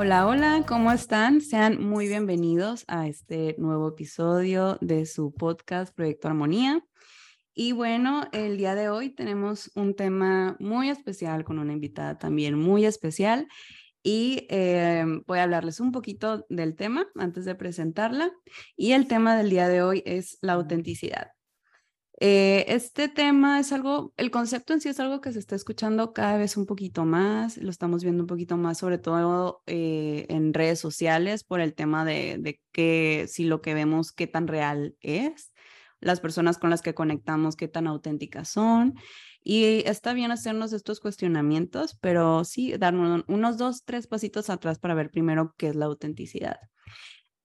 Hola, hola, ¿cómo están? Sean muy bienvenidos a este nuevo episodio de su podcast Proyecto Armonía. Y bueno, el día de hoy tenemos un tema muy especial con una invitada también muy especial y eh, voy a hablarles un poquito del tema antes de presentarla. Y el tema del día de hoy es la autenticidad. Eh, este tema es algo, el concepto en sí es algo que se está escuchando cada vez un poquito más, lo estamos viendo un poquito más, sobre todo eh, en redes sociales, por el tema de, de que si lo que vemos, qué tan real es, las personas con las que conectamos, qué tan auténticas son. Y está bien hacernos estos cuestionamientos, pero sí darnos unos dos, tres pasitos atrás para ver primero qué es la autenticidad.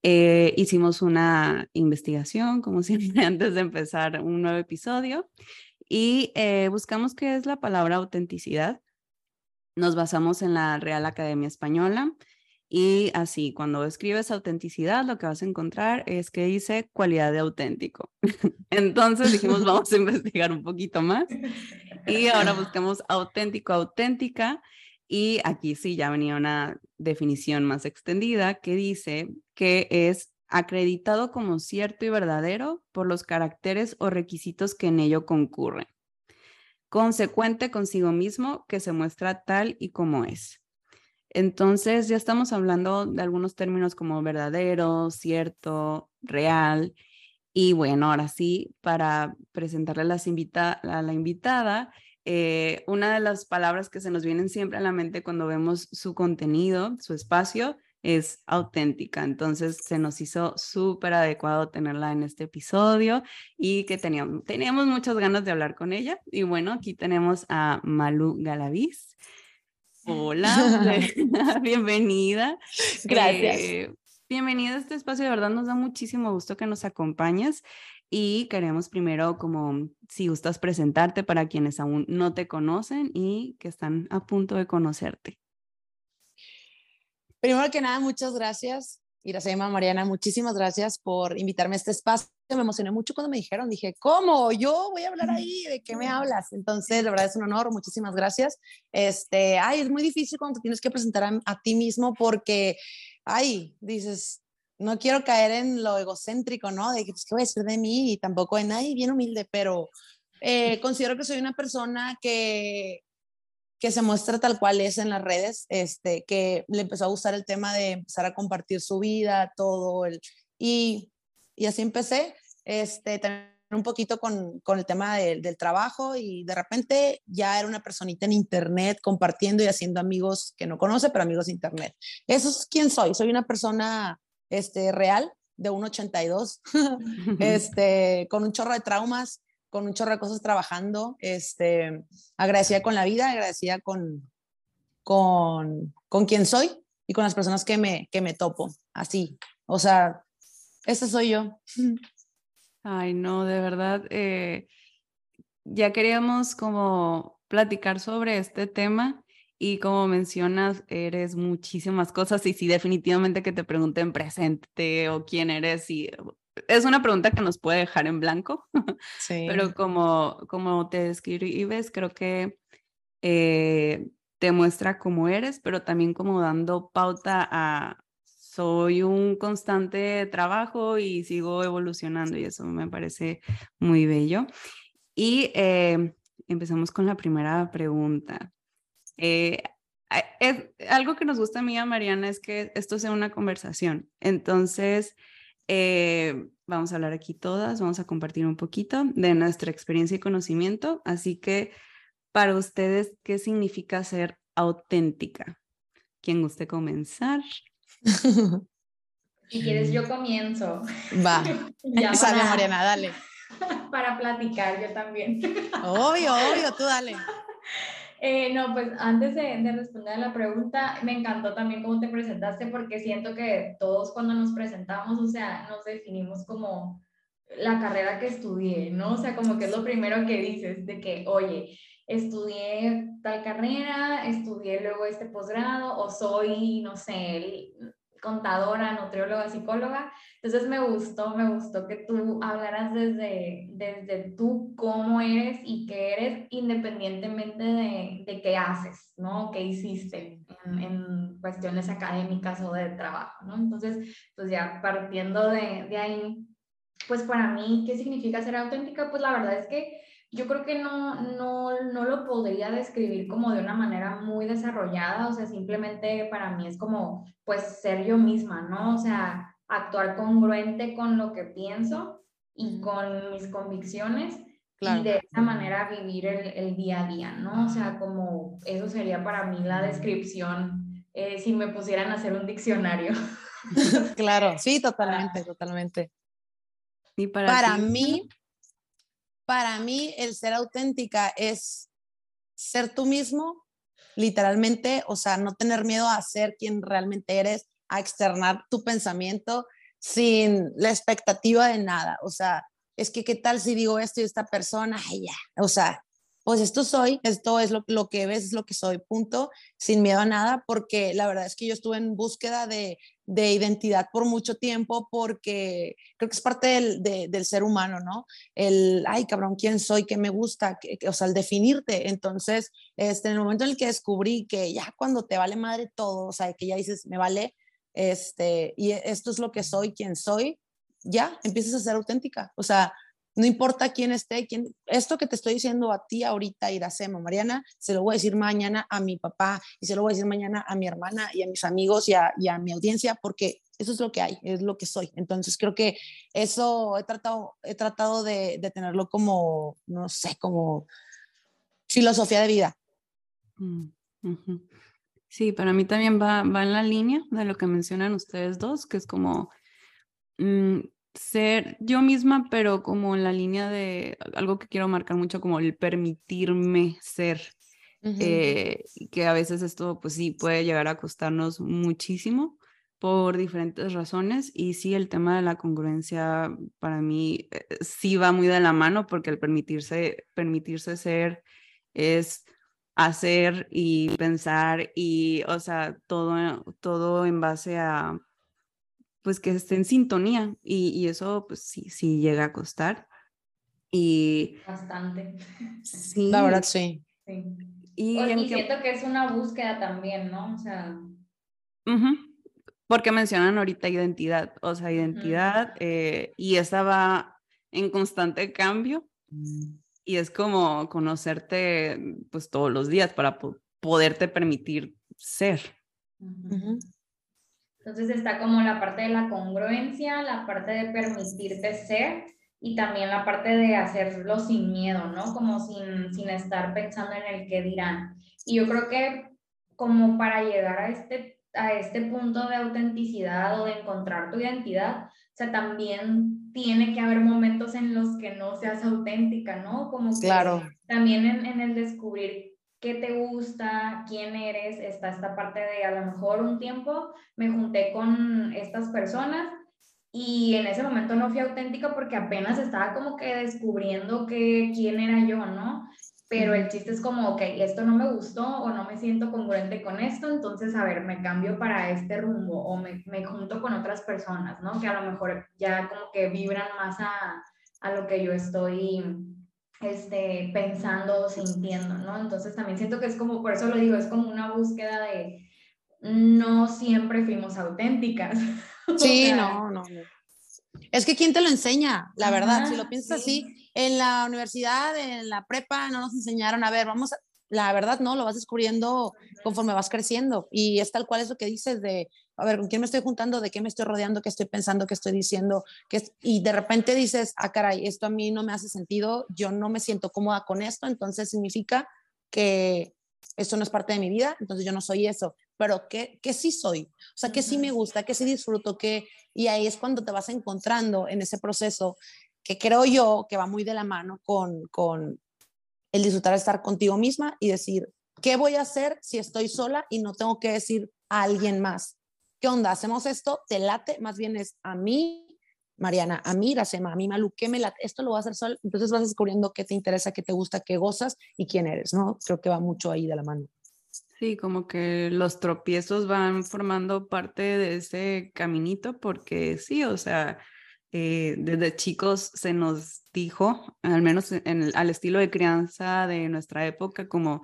Eh, hicimos una investigación, como siempre, antes de empezar un nuevo episodio y eh, buscamos qué es la palabra autenticidad. Nos basamos en la Real Academia Española y así, cuando escribes autenticidad, lo que vas a encontrar es que dice cualidad de auténtico. Entonces dijimos, vamos a investigar un poquito más y ahora buscamos auténtico, auténtica y aquí sí ya venía una definición más extendida que dice que es acreditado como cierto y verdadero por los caracteres o requisitos que en ello concurren. Consecuente consigo mismo que se muestra tal y como es. Entonces ya estamos hablando de algunos términos como verdadero, cierto, real. Y bueno, ahora sí, para presentarle a la invitada, eh, una de las palabras que se nos vienen siempre a la mente cuando vemos su contenido, su espacio, es auténtica. Entonces se nos hizo súper adecuado tenerla en este episodio y que teníamos, teníamos muchas ganas de hablar con ella. Y bueno, aquí tenemos a Malu Galaviz. Hola, bienvenida. Gracias. Eh, bienvenida a este espacio, de verdad nos da muchísimo gusto que nos acompañes y queremos primero como si gustas presentarte para quienes aún no te conocen y que están a punto de conocerte. Primero que nada, muchas gracias. Iracema, Mariana, muchísimas gracias por invitarme a este espacio. Me emocioné mucho cuando me dijeron, dije, ¿cómo? Yo voy a hablar ahí, ¿de qué me hablas? Entonces, la verdad es un honor, muchísimas gracias. Este, ay, es muy difícil cuando te tienes que presentar a, a ti mismo porque, ay, dices, no quiero caer en lo egocéntrico, ¿no? De que, pues, ¿qué voy a decir de mí? Y tampoco en, ay, bien humilde, pero eh, considero que soy una persona que, que se muestra tal cual es en las redes, este, que le empezó a gustar el tema de empezar a compartir su vida, todo, el, y, y así empecé, este, también un poquito con, con el tema del trabajo y de repente ya era una personita en internet compartiendo y haciendo amigos que no conoce, pero amigos de internet. Eso es quién soy, soy una persona este, real de 1,82, este, con un chorro de traumas, con un chorro de cosas trabajando, este, agradecida con la vida, agradecida con, con, con quien soy y con las personas que me, que me topo, así, o sea, esa soy yo. Ay, no, de verdad, eh, ya queríamos como platicar sobre este tema y como mencionas, eres muchísimas cosas y si definitivamente que te pregunten presente o quién eres, y es una pregunta que nos puede dejar en blanco, sí. pero como, como te describes, creo que eh, te muestra cómo eres, pero también como dando pauta a soy un constante trabajo y sigo evolucionando y eso me parece muy bello. Y eh, empezamos con la primera pregunta. Eh, es, algo que nos gusta a mí y a Mariana es que esto sea una conversación. Entonces, eh, vamos a hablar aquí todas, vamos a compartir un poquito de nuestra experiencia y conocimiento. Así que, para ustedes, ¿qué significa ser auténtica? ¿Quién guste comenzar? Si quieres, yo comienzo. Va. ya Sale, Mariana, dale. para platicar yo también. Obvio, obvio, tú dale. Eh, no, pues antes de, de, responder a la pregunta, me encantó también cómo te presentaste porque siento que todos cuando nos presentamos, o sea, nos definimos como la carrera que estudié, ¿no? O sea, como que es lo primero que dices, de que, oye, estudié tal carrera, estudié luego este posgrado o soy, no sé, contadora, nutrióloga, psicóloga. Entonces me gustó, me gustó que tú hablaras desde, desde tú cómo eres y qué eres independientemente de, de qué haces, ¿no? ¿Qué hiciste en, en, cuestiones académicas o de trabajo, ¿no? Entonces, pues ya partiendo de, de ahí, pues para mí, ¿qué significa ser auténtica? Pues la verdad es que yo creo que no, no, no, lo podría describir como de una manera muy desarrollada, o sea, simplemente para mí es como, pues, ser yo misma, ¿no? O sea, actuar congruente con lo que pienso y con mis convicciones y de esa manera vivir el, el, día a día, ¿no? O sea, como eso sería para mí la descripción eh, si me pusieran a hacer un diccionario. claro, sí, totalmente, totalmente. Y para, para mí, para mí el ser auténtica es ser tú mismo, literalmente, o sea, no tener miedo a ser quien realmente eres, a externar tu pensamiento sin la expectativa de nada. O sea, es que qué tal si digo esto y esta persona, ay, ya, o sea, pues esto soy, esto es lo, lo, que ves, es lo que soy, punto, sin miedo a nada, porque la verdad es que yo estuve en búsqueda de, de identidad por mucho tiempo, porque creo que es parte del, del, ser humano, ¿no? El, ay, cabrón, ¿quién soy? ¿Qué me gusta? o sea, el definirte. Entonces, este, en el momento en el que descubrí que ya cuando te vale madre todo, o sea, que ya dices, me vale, este, y esto es lo que soy, quién soy, ya empiezas a ser auténtica. O sea, no importa quién esté, quién, esto que te estoy diciendo a ti ahorita, Iracema, Mariana, se lo voy a decir mañana a mi papá y se lo voy a decir mañana a mi hermana y a mis amigos y a, mi audiencia, porque eso es lo que hay, es lo que soy. Entonces creo que eso he tratado, he tratado de, de tenerlo como, no sé, como filosofía de vida. Mm, sí, para mí también va, va en la línea de lo que mencionan ustedes dos, que es como... Mm, ser yo misma, pero como en la línea de algo que quiero marcar mucho, como el permitirme ser. Eh, que a veces esto, pues sí, puede llegar a costarnos muchísimo por diferentes razones. Y sí, el tema de la congruencia para mí eh, sí va muy de la mano porque el permitirse, permitirse ser es hacer y pensar y, o sea, todo, todo en base a pues que esté en sintonía y, eso pues sí, sí llega a costar. Y bastante. Sí. La verdad, sí. sí. Y, siento que es una búsqueda también, ¿no? O sea. Porque mencionan ahorita identidad, o sea, identidad, eh, y esa va en constante cambio. Mm. Y es como conocerte pues todos los días para poderte permitir ser. Entonces está como la parte de la congruencia, la parte de permitirte ser y también la parte de hacerlo sin miedo, ¿no? Como sin, sin estar pensando en el qué dirán. Y yo creo que como para llegar a este, a este punto de autenticidad o de encontrar tu identidad, o sea, también tiene que haber momentos en los que no seas auténtica, ¿no? Como que claro. también en, en el descubrir qué te gusta, quién eres, está esta parte de a lo mejor un tiempo me junté con estas personas y en ese momento no fui auténtica porque apenas estaba como que descubriendo que, quién era yo, ¿no? Pero el chiste es como, ok, esto no me gustó o no me siento congruente con esto, entonces, a ver, me cambio para este rumbo o me, me junto con otras personas, ¿no? Que a lo mejor ya como que vibran más a, a lo que yo estoy este, pensando, sintiendo, ¿no? Entonces también siento que es como, por eso lo digo, es como una búsqueda de no siempre fuimos auténticas. Sí, no, no, Es que ¿quién te lo enseña? La verdad, si lo piensas así, en la universidad, en la prepa, no nos enseñaron, a ver, vamos a, la verdad no, lo vas descubriendo conforme vas creciendo y es tal cual es lo que dices de, a ver, ¿con quién me estoy juntando? ¿De qué me estoy rodeando? ¿Qué estoy pensando? ¿Qué estoy diciendo? ¿Qué y de repente dices, ah, caray, esto a mí no me hace sentido, yo no me siento cómoda con esto, entonces significa que esto no es parte de mi vida, entonces yo no soy eso, pero que, que sí soy, o sea, que sí me gusta, que sí disfruto, que, y ahí es cuando te vas encontrando en ese proceso que creo yo que va muy de la mano con, con el disfrutar estar contigo misma y decir, ¿qué voy a hacer si estoy sola y no tengo que decir a alguien más? ¿Qué onda? ¿Hacemos esto? ¿Te late? Más bien es a mí, Mariana, a mí, Iracema, a mí, Malu, ¿qué me late? Esto lo voy a hacer sola. Entonces vas descubriendo qué te interesa, qué te gusta, qué gozas y quién eres, ¿no? Creo que va mucho ahí de la mano. Sí, como que los tropiezos van formando parte de ese caminito porque sí, o sea, eh, desde chicos se nos dijo, al menos en al estilo de crianza de nuestra época, como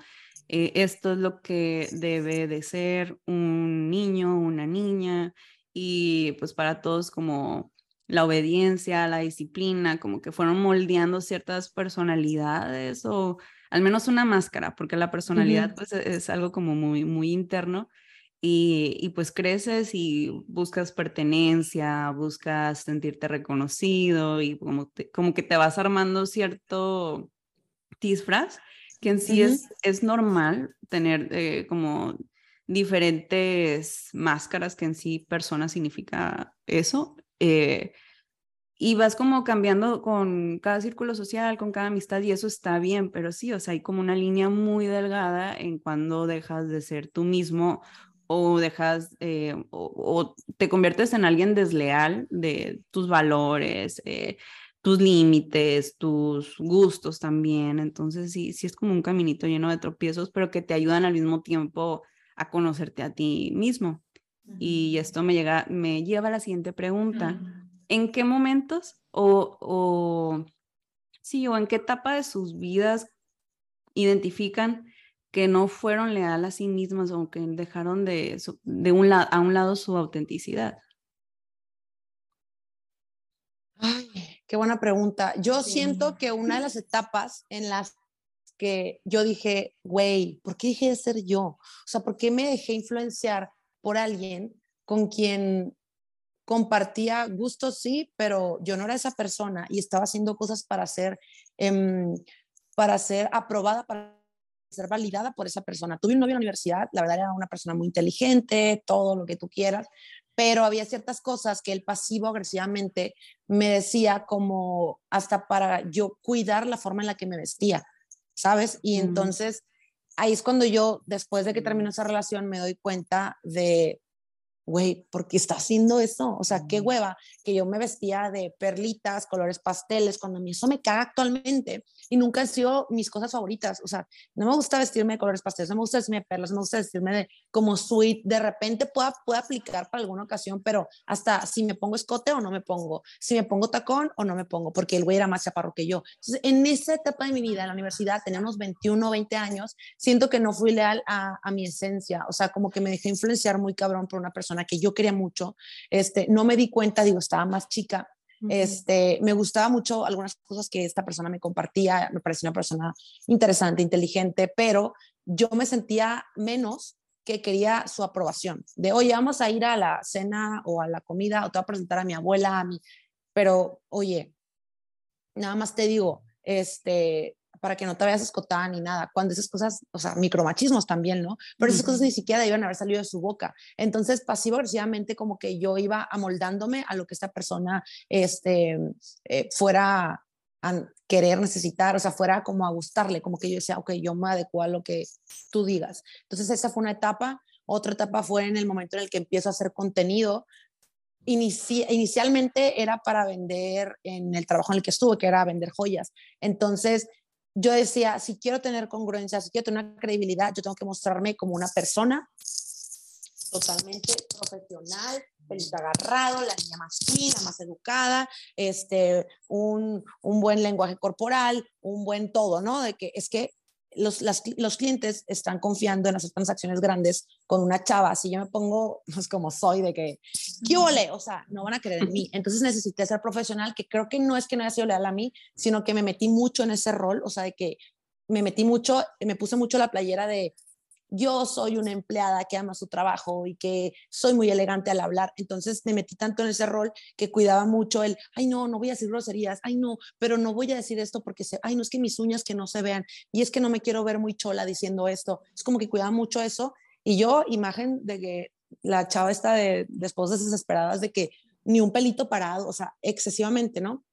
eh, esto es lo que debe de ser un niño, una niña, y pues para todos como la obediencia, la disciplina, como que fueron moldeando ciertas personalidades o al menos una máscara, porque la personalidad pues e-, es algo como muy, muy interno y, pues creces y buscas pertenencia, buscas sentirte reconocido y como, como que te vas armando cierto disfraz que en sí es, es normal tener eh, como diferentes máscaras que en sí persona significa eso. Eh, y vas como cambiando con cada círculo social, con cada amistad y eso está bien, pero sí, o sea, hay como una línea muy delgada en cuando dejas de ser tú mismo o dejas eh, o, te conviertes en alguien desleal de tus valores, eh, tus límites, tus gustos también. Entonces sí, sí es como un caminito lleno de tropiezos, pero que te ayudan al mismo tiempo a conocerte a ti mismo. Y esto me, llega, me lleva a la siguiente pregunta. ¿En qué momentos o, o, sí, o en qué etapa de sus vidas identifican que no fueron leales a sí mismas o que dejaron de, de un a un lado su autenticidad? Ay, qué buena pregunta. Yo siento que una de las etapas en las que yo dije, güey, ¿por qué dejé de ser yo? O sea, ¿por qué me dejé influenciar por alguien con quien compartía gustos, sí, pero yo no era esa persona y estaba haciendo cosas para ser, em, para ser aprobada, para ser validada por esa persona. Tuve un novio en la universidad, la verdad era una persona muy inteligente, todo lo que tú quieras, pero había ciertas cosas que él pasivo agresivamente me decía como hasta para yo cuidar la forma en la que me vestía, ¿sabes? Y entonces ahí es cuando yo, después de que terminó esa relación, me doy cuenta de, güey, ¿por qué está haciendo eso? O sea, qué hueva que yo me vestía de perlitas, colores pasteles, cuando a mí eso me caga actualmente y nunca han sido mis cosas favoritas. O sea, no me gusta vestirme de colores pasteles, no me gusta vestirme de perlas, no me gusta vestirme de como sweet. De repente pueda, puede aplicar para alguna ocasión, pero hasta si me pongo escote o no me pongo, si me pongo tacón o no me pongo, porque el güey era más chaparro que yo. Entonces, en esa etapa de mi vida, en la universidad, tenía unos 21 20 años, siento que no fui leal a, a mi esencia. O sea, como que me dejé influenciar muy cabrón por una persona que yo quería mucho, este, no me di cuenta, digo, estaba más chica, este, me gustaba mucho algunas cosas que esta persona me compartía, me parecía una persona interesante, inteligente, pero yo me sentía menos que quería su aprobación, de, oye, vamos a ir a la cena o a la comida, o te voy a presentar a mi abuela, a mi, pero, oye, nada más te digo, este, para que no te veas escotada ni nada, cuando esas cosas, o sea, micromachismos también, ¿no? Pero esas cosas ni siquiera debían haber salido de su boca. Entonces, pasivo-agresivamente, como que yo iba amoldándome a lo que esta persona este, eh, fuera a querer necesitar, o sea, fuera como a gustarle, como que yo decía, ok, yo me adecuo a lo que tú digas. Entonces, esa fue una etapa. Otra etapa fue en el momento en el que empiezo a hacer contenido, inicialmente era para vender en el trabajo en el que estuve, que era vender joyas. Entonces, yo decía, si quiero tener congruencia, si quiero tener una credibilidad, yo tengo que mostrarme como una persona totalmente profesional, pelito agarrado, la niña más fina, más educada, este, un, un buen lenguaje corporal, un buen todo, ¿no? De que es que los, los clientes están confiando en hacer transacciones grandes con una chava. Si yo me pongo, pues como soy, de que, ¿qué ole? O sea, no van a creer en mí. Entonces necesité ser profesional, que creo que no es que no haya sido leal a mí, sino que me metí mucho en ese rol, o sea, de que me metí mucho, me puse mucho la playera de yo soy una empleada que ama su trabajo y que soy muy elegante al hablar. Entonces me metí tanto en ese rol que cuidaba mucho el, ay no, no voy a decir groserías, ay no, pero no voy a decir esto porque, se, ay no, es que mis uñas que no se vean y es que no me quiero ver muy chola diciendo esto. Es como que cuidaba mucho eso. Y yo, imagen de que la chava está de, de esposas desesperadas de que ni un pelito parado, o sea, excesivamente, ¿no?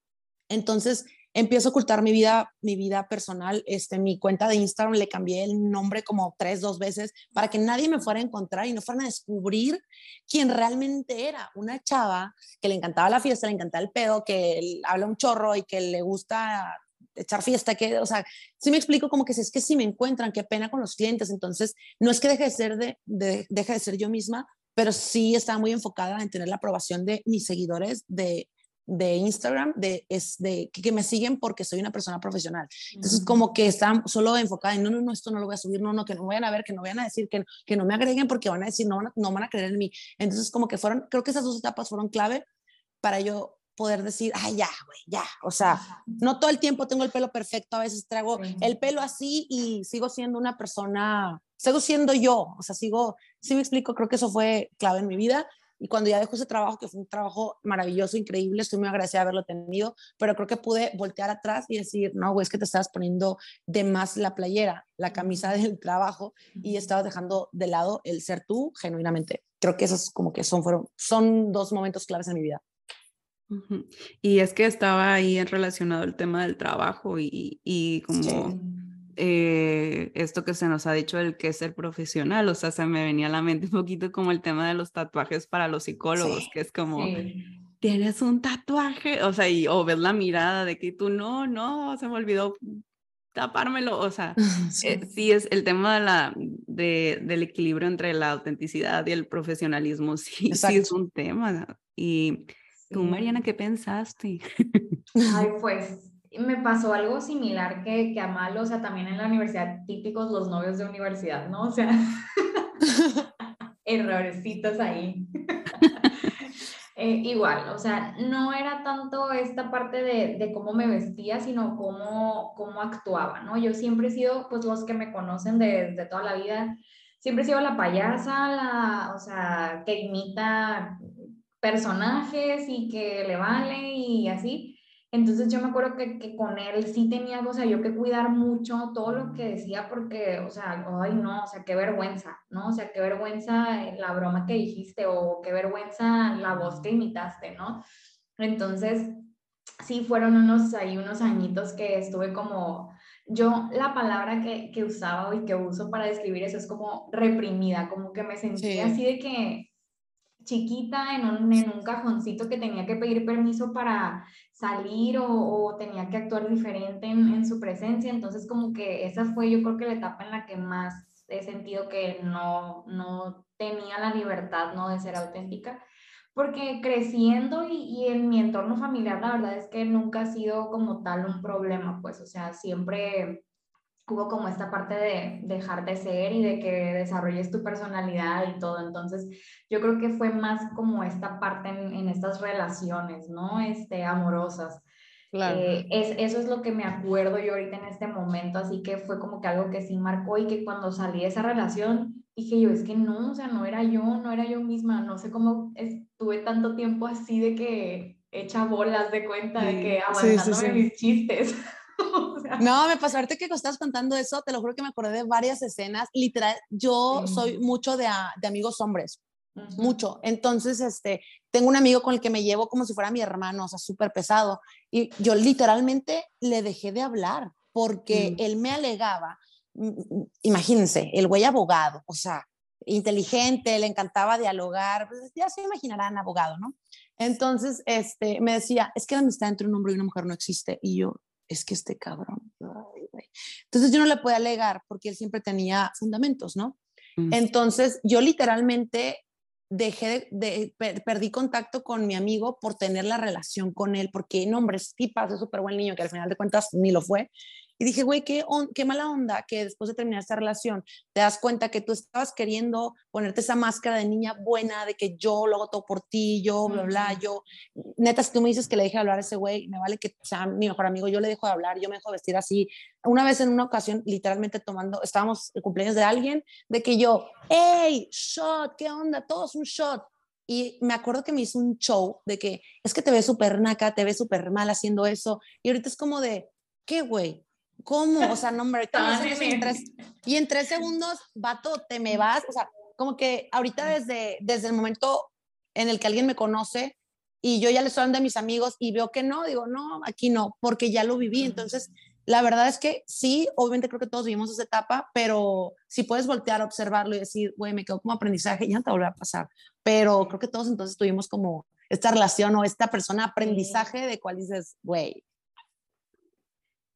Entonces, empiezo a ocultar mi vida, mi vida personal, este, mi cuenta de Instagram le cambié el nombre como tres, dos veces para que nadie me fuera a encontrar y no fueran a descubrir quién realmente era. Una chava que le encantaba la fiesta, le encantaba el pedo, que habla un chorro y que le gusta echar fiesta, que, o sea, si me explico como que si es que si me encuentran, qué pena con los clientes, entonces no es que deje de ser, de, de, deje de ser yo misma, pero sí estaba muy enfocada en tener la aprobación de mis seguidores, de de Instagram de, es de que, me siguen porque soy una persona profesional. Entonces, como que están solo enfocada en, no, no, no, esto no lo voy a subir, no, no, que no vayan a ver, que no vayan a decir, que, que no me agreguen porque van a decir, no, no van a creer en mí. Entonces, como que fueron, creo que esas dos etapas fueron clave para yo poder decir, ay, ya, güey, ya. O sea, no todo el tiempo tengo el pelo perfecto, a veces traigo el pelo así y sigo siendo una persona, sigo siendo yo, o sea, sigo, sí me explico, creo que eso fue clave en mi vida y cuando ya dejó ese trabajo, que fue un trabajo maravilloso, increíble, estoy muy agradecida de haberlo tenido, pero creo que pude voltear atrás y decir, no, güey, es que te estabas poniendo de más la playera, la camisa del trabajo y estabas dejando de lado el ser tú genuinamente. Creo que esos como que son, fueron, son dos momentos claves en mi vida. Y es que estaba ahí relacionado el tema del trabajo y, y como... Eh, esto que se nos ha dicho del que es ser profesional, o sea, se me venía a la mente un poquito como el tema de los tatuajes para los psicólogos, que es como, tienes un tatuaje, o sea, y, o ves la mirada de que tú no, no, se me olvidó tapármelo, o sea, eh, sí, es el tema de la, de, del equilibrio entre la autenticidad y el profesionalismo, sí, sí es un tema. Y tú, Mariana, ¿qué pensaste? Ay, pues me pasó algo similar que, que a Malo, o sea, también en la universidad, típicos los novios de universidad, ¿no? O sea, errorcitos ahí. Eh, igual, o sea, no era tanto esta parte de, de, cómo me vestía, sino cómo, cómo actuaba, ¿no? Yo siempre he sido, pues los que me conocen desde toda la vida, siempre he sido la payasa, la, o sea, que imita personajes y que le vale y así. Entonces yo me acuerdo que, que, con él sí tenía, o sea, yo que cuidar mucho todo lo que decía porque, o sea, ay no, o sea, qué vergüenza, ¿no? O sea, qué vergüenza la broma que dijiste o qué vergüenza la voz que imitaste, ¿no? Entonces, sí fueron unos, ahí unos añitos que estuve como, yo la palabra que, que usaba y que uso para describir eso es como reprimida, como que me sentía así de que chiquita en un, en un cajoncito que tenía que pedir permiso para salir o, tenía que actuar diferente en, en, su presencia. Entonces, como que esa fue yo creo que la etapa en la que más he sentido que no, no tenía la libertad ¿no? de ser auténtica. Porque creciendo y, y en mi entorno familiar, la verdad es que nunca ha sido como tal un problema, pues, o sea, siempre hubo como esta parte de dejar de ser y de que desarrolles tu personalidad y todo. Entonces, yo creo que fue más como esta parte en, estas relaciones, ¿no? Este, amorosas. Claro. Eh, es, eso es lo que me acuerdo yo ahorita en este momento, así que fue como que algo que sí marcó y que cuando salí de esa relación dije yo, es que no, o sea, no era yo, no era yo misma, no sé cómo estuve tanto tiempo así de que hecha bolas de cuenta, de que aguantándome mis chistes. No, me pasó ahorita que estás contando eso, te lo juro que me acordé de varias escenas. Literal, yo soy mucho de, de amigos hombres, mucho. Entonces, este, tengo un amigo con el que me llevo como si fuera mi hermano, o sea, súper pesado. Y yo literalmente le dejé de hablar porque mm. él me alegaba, mm, mm, imagínense, el güey abogado, o sea, inteligente, le encantaba dialogar, pues, ya se imaginarán abogado, ¿no? Entonces, este, me decía, es que la amistad entre un hombre y una mujer no existe. Y yo, es que este cabrón. Entonces yo no le puedo alegar porque él siempre tenía fundamentos, ¿no? Mm. Entonces yo literalmente dejé de, perdí contacto con mi amigo por tener la relación con él, porque no, hombre, sí pasa, súper buen niño, que al final de cuentas ni lo fue, y dije, güey, qué, qué mala onda que después de terminar esta relación te das cuenta que tú estabas queriendo ponerte esa máscara de niña buena, de que yo lo hago todo por ti, yo, bla, bla, yo. Neta, si tú me dices que le deje hablar a ese güey, me vale que sea mi mejor amigo, yo le dejo de hablar, yo me dejo vestir así. Una vez en una ocasión, literalmente tomando, estábamos el cumpleaños de alguien, de que yo, hey, shot, ¿qué onda? Todos un shot. Y me acuerdo que me hizo un show de que es que te ves súper naca, te ves súper mal haciendo eso. Y ahorita es como de, ¿qué, güey? ¿Cómo? O sea, no, me en tres, y en tres segundos, vato, te me vas. O sea, como que ahorita desde, desde el momento en el que alguien me conoce, y yo ya le estoy de mis amigos y veo que no, digo, no, aquí no, porque ya lo viví. Entonces, la verdad es que sí, obviamente creo que todos vivimos esa etapa, pero si puedes voltear observarlo y decir, güey, me quedo como aprendizaje, ya no te volverá a pasar. Pero creo que todos entonces tuvimos como esta relación o esta persona aprendizaje de cuál dices, güey.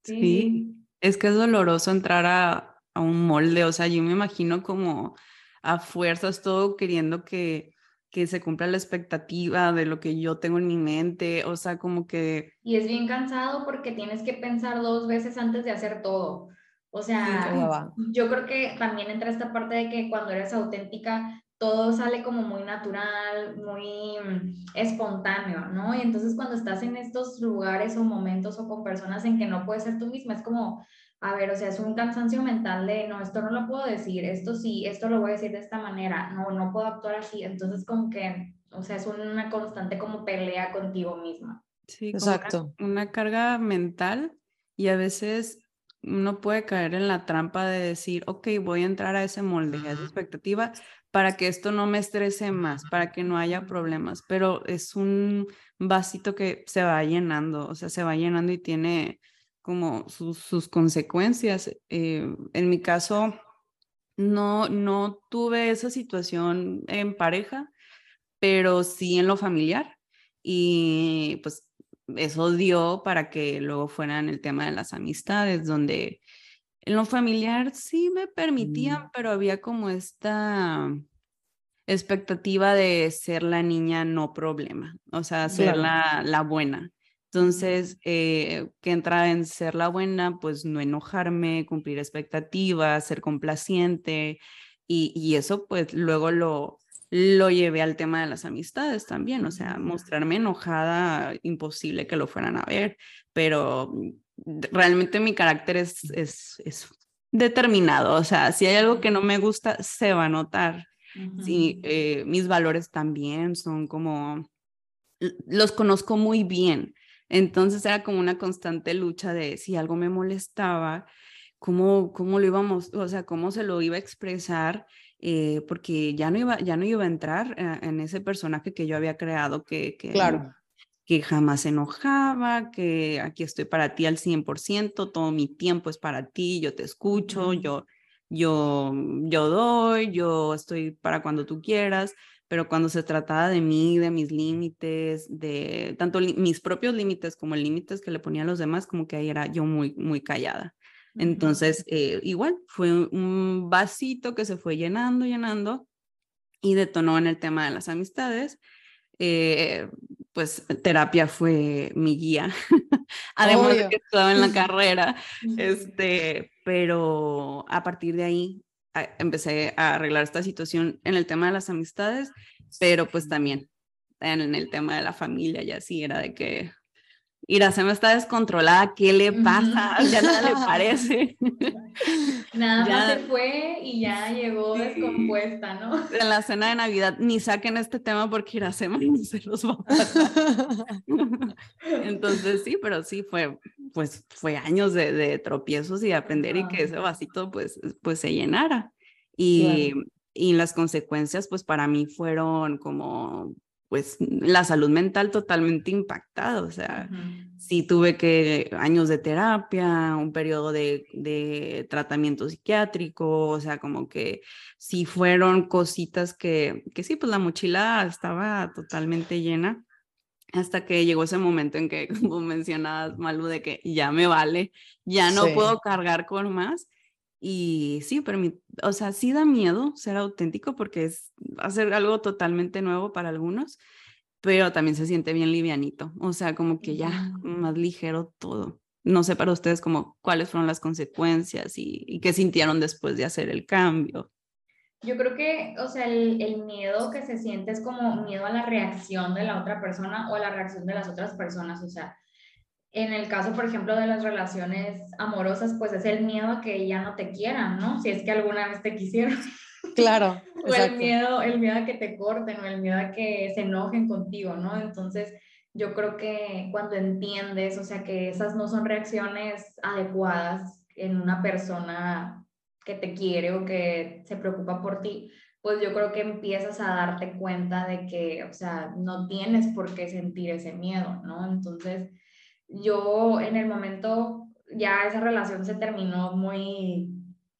Sí. es que es doloroso entrar a, a un molde, o sea, yo me imagino como a fuerzas todo queriendo que que se cumpla la expectativa de lo que yo tengo en mi mente, o sea, como que... Y es bien cansado porque tienes que pensar dos veces antes de hacer todo. O sea, yo creo que también entra esta parte de que cuando eres auténtica, todo sale como muy natural, muy mm, espontáneo, ¿no? Y entonces cuando estás en estos lugares o momentos o con personas en que no puedes ser tú misma, es como, a ver, o sea, es un cansancio mental de, no, esto no lo puedo decir, esto sí, esto lo voy a decir de esta manera, no, no puedo actuar así. Entonces, como que, o sea, es una constante como pelea contigo misma. Sí, exacto. Una, carga mental y a veces uno puede caer en la trampa de decir, ok, voy a entrar a ese molde, a esa expectativa, para que esto no me estrese más, para que no haya problemas, pero es un vasito que se va llenando, o sea, se va llenando y tiene como sus, consecuencias. Eh, en mi caso, no, no tuve esa situación en pareja, pero sí en lo familiar. Y pues eso dio para que luego fueran el tema de las amistades, donde en lo familiar sí me permitían, mm. pero había como esta expectativa de ser la niña no problema, o sea, ser la, la buena. Entonces, eh, que entra en ser la buena, pues no enojarme, cumplir expectativas, ser complaciente y, y eso pues luego lo, lo llevé al tema de las amistades también, o sea, mostrarme enojada, imposible que lo fueran a ver, pero realmente mi carácter es, es, es determinado, o sea, si hay algo que no me gusta, se va a notar. Sí, eh, mis valores también son como, los conozco muy bien. Entonces era como una constante lucha de si algo me molestaba, cómo, cómo lo íbamos, o sea, cómo se lo iba a expresar, eh, porque ya no, iba, ya no iba a entrar eh, en ese personaje que yo había creado, que, que, claro. Que jamás se enojaba, que aquí estoy para ti al 100%, todo mi tiempo es para ti, yo te escucho, yo, yo, yo doy, yo estoy para cuando tú quieras pero cuando se trataba de mí, de mis límites, de tanto mis propios límites como límites que le ponía a los demás, como que ahí era yo muy, muy callada. Entonces, eh, igual, fue un vasito que se fue llenando, llenando y detonó en el tema de las amistades. Eh, pues terapia fue mi guía, además de que estaba en la carrera, este, pero a partir de ahí empecé a arreglar esta situación en el tema de las amistades, pero pues también en el tema de la familia y así era de que me está descontrolada, ¿qué le pasa? Ya nada le parece. Nada más se fue y ya llegó descompuesta, ¿no? En la cena de Navidad, ni saquen este tema porque Iracema no se los va a pasar. Entonces sí, pero sí fue, pues fue años de, de tropiezos y aprender y que ese vasito pues, pues se llenara. Y, y las consecuencias pues para mí fueron como pues la salud mental totalmente impactada, o sea, sí tuve que años de terapia, un periodo de, de, tratamiento psiquiátrico, o sea, como que sí fueron cositas que, que sí, pues la mochila estaba totalmente llena hasta que llegó ese momento en que, como mencionabas, Malu, de que ya me vale, ya no puedo cargar con más. Y sí, pero o sea, sí da miedo ser auténtico porque es hacer algo totalmente nuevo para algunos, pero también se siente bien livianito, o sea, como que ya más ligero todo. No sé para ustedes como cuáles fueron las consecuencias y, qué sintieron después de hacer el cambio. Yo creo que, o sea, el, el, miedo que se siente es como miedo a la reacción de la otra persona o a la reacción de las otras personas. O sea, en el caso, por ejemplo, de las relaciones amorosas, pues es el miedo a que ya no te quieran, ¿no? Si es que alguna vez te quisieron. Claro. o el miedo, el miedo a que te corten o el miedo a que se enojen contigo, ¿no? Entonces, yo creo que cuando entiendes, o sea, que esas no son reacciones adecuadas en una persona que te quiere o que se preocupa por ti, pues yo creo que empiezas a darte cuenta de que, o sea, no tienes por qué sentir ese miedo, ¿no? Entonces, yo en el momento ya esa relación se terminó muy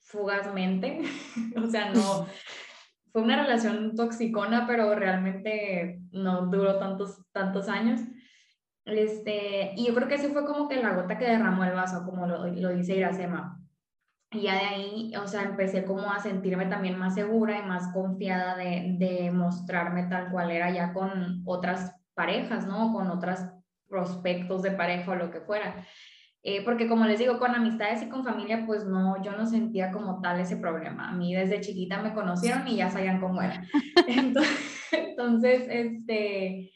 fugazmente, o sea, no, fue una relación toxicona, pero realmente no duró tantos, tantos años. Este, y yo creo que ese fue como que la gota que derramó el vaso, como lo, lo dice Iracema. Y ya de ahí, o sea, empecé como a sentirme también más segura y más confiada de, de mostrarme tal cual era ya con otras parejas, ¿no? Con otros prospectos de pareja o lo que fuera. Eh, porque como les digo, con amistades y con familia, pues no, yo no sentía como tal ese problema. A mí desde chiquita me conocieron y ya sabían cómo era. Entonces, este,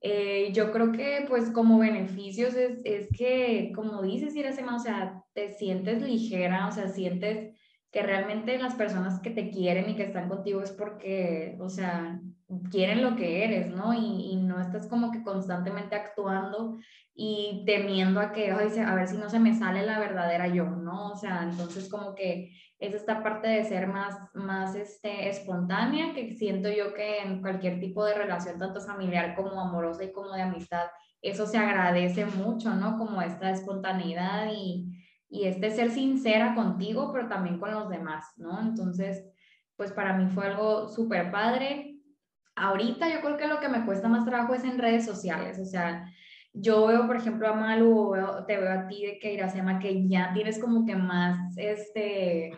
eh, yo creo que pues como beneficios es, es que, como dices, Iracema, o sea, te sientes ligera, o sea, sientes que realmente las personas que te quieren y que están contigo es porque, o sea, quieren lo que eres, ¿no? Y, y no estás como que constantemente actuando y temiendo a que, ay, a ver si no se me sale la verdadera yo, ¿no? O sea, entonces como que es esta parte de ser más, más este, espontánea, que siento yo que en cualquier tipo de relación, tanto familiar como amorosa y como de amistad, eso se agradece mucho, ¿no? Como esta espontaneidad y, y este ser sincera contigo, pero también con los demás, ¿no? Entonces, pues para mí fue algo súper padre. Ahorita yo creo que lo que me cuesta más trabajo es en redes sociales, o sea, yo veo, por ejemplo, a Malu, o te veo a ti de que Iracema, que ya tienes como que más, este,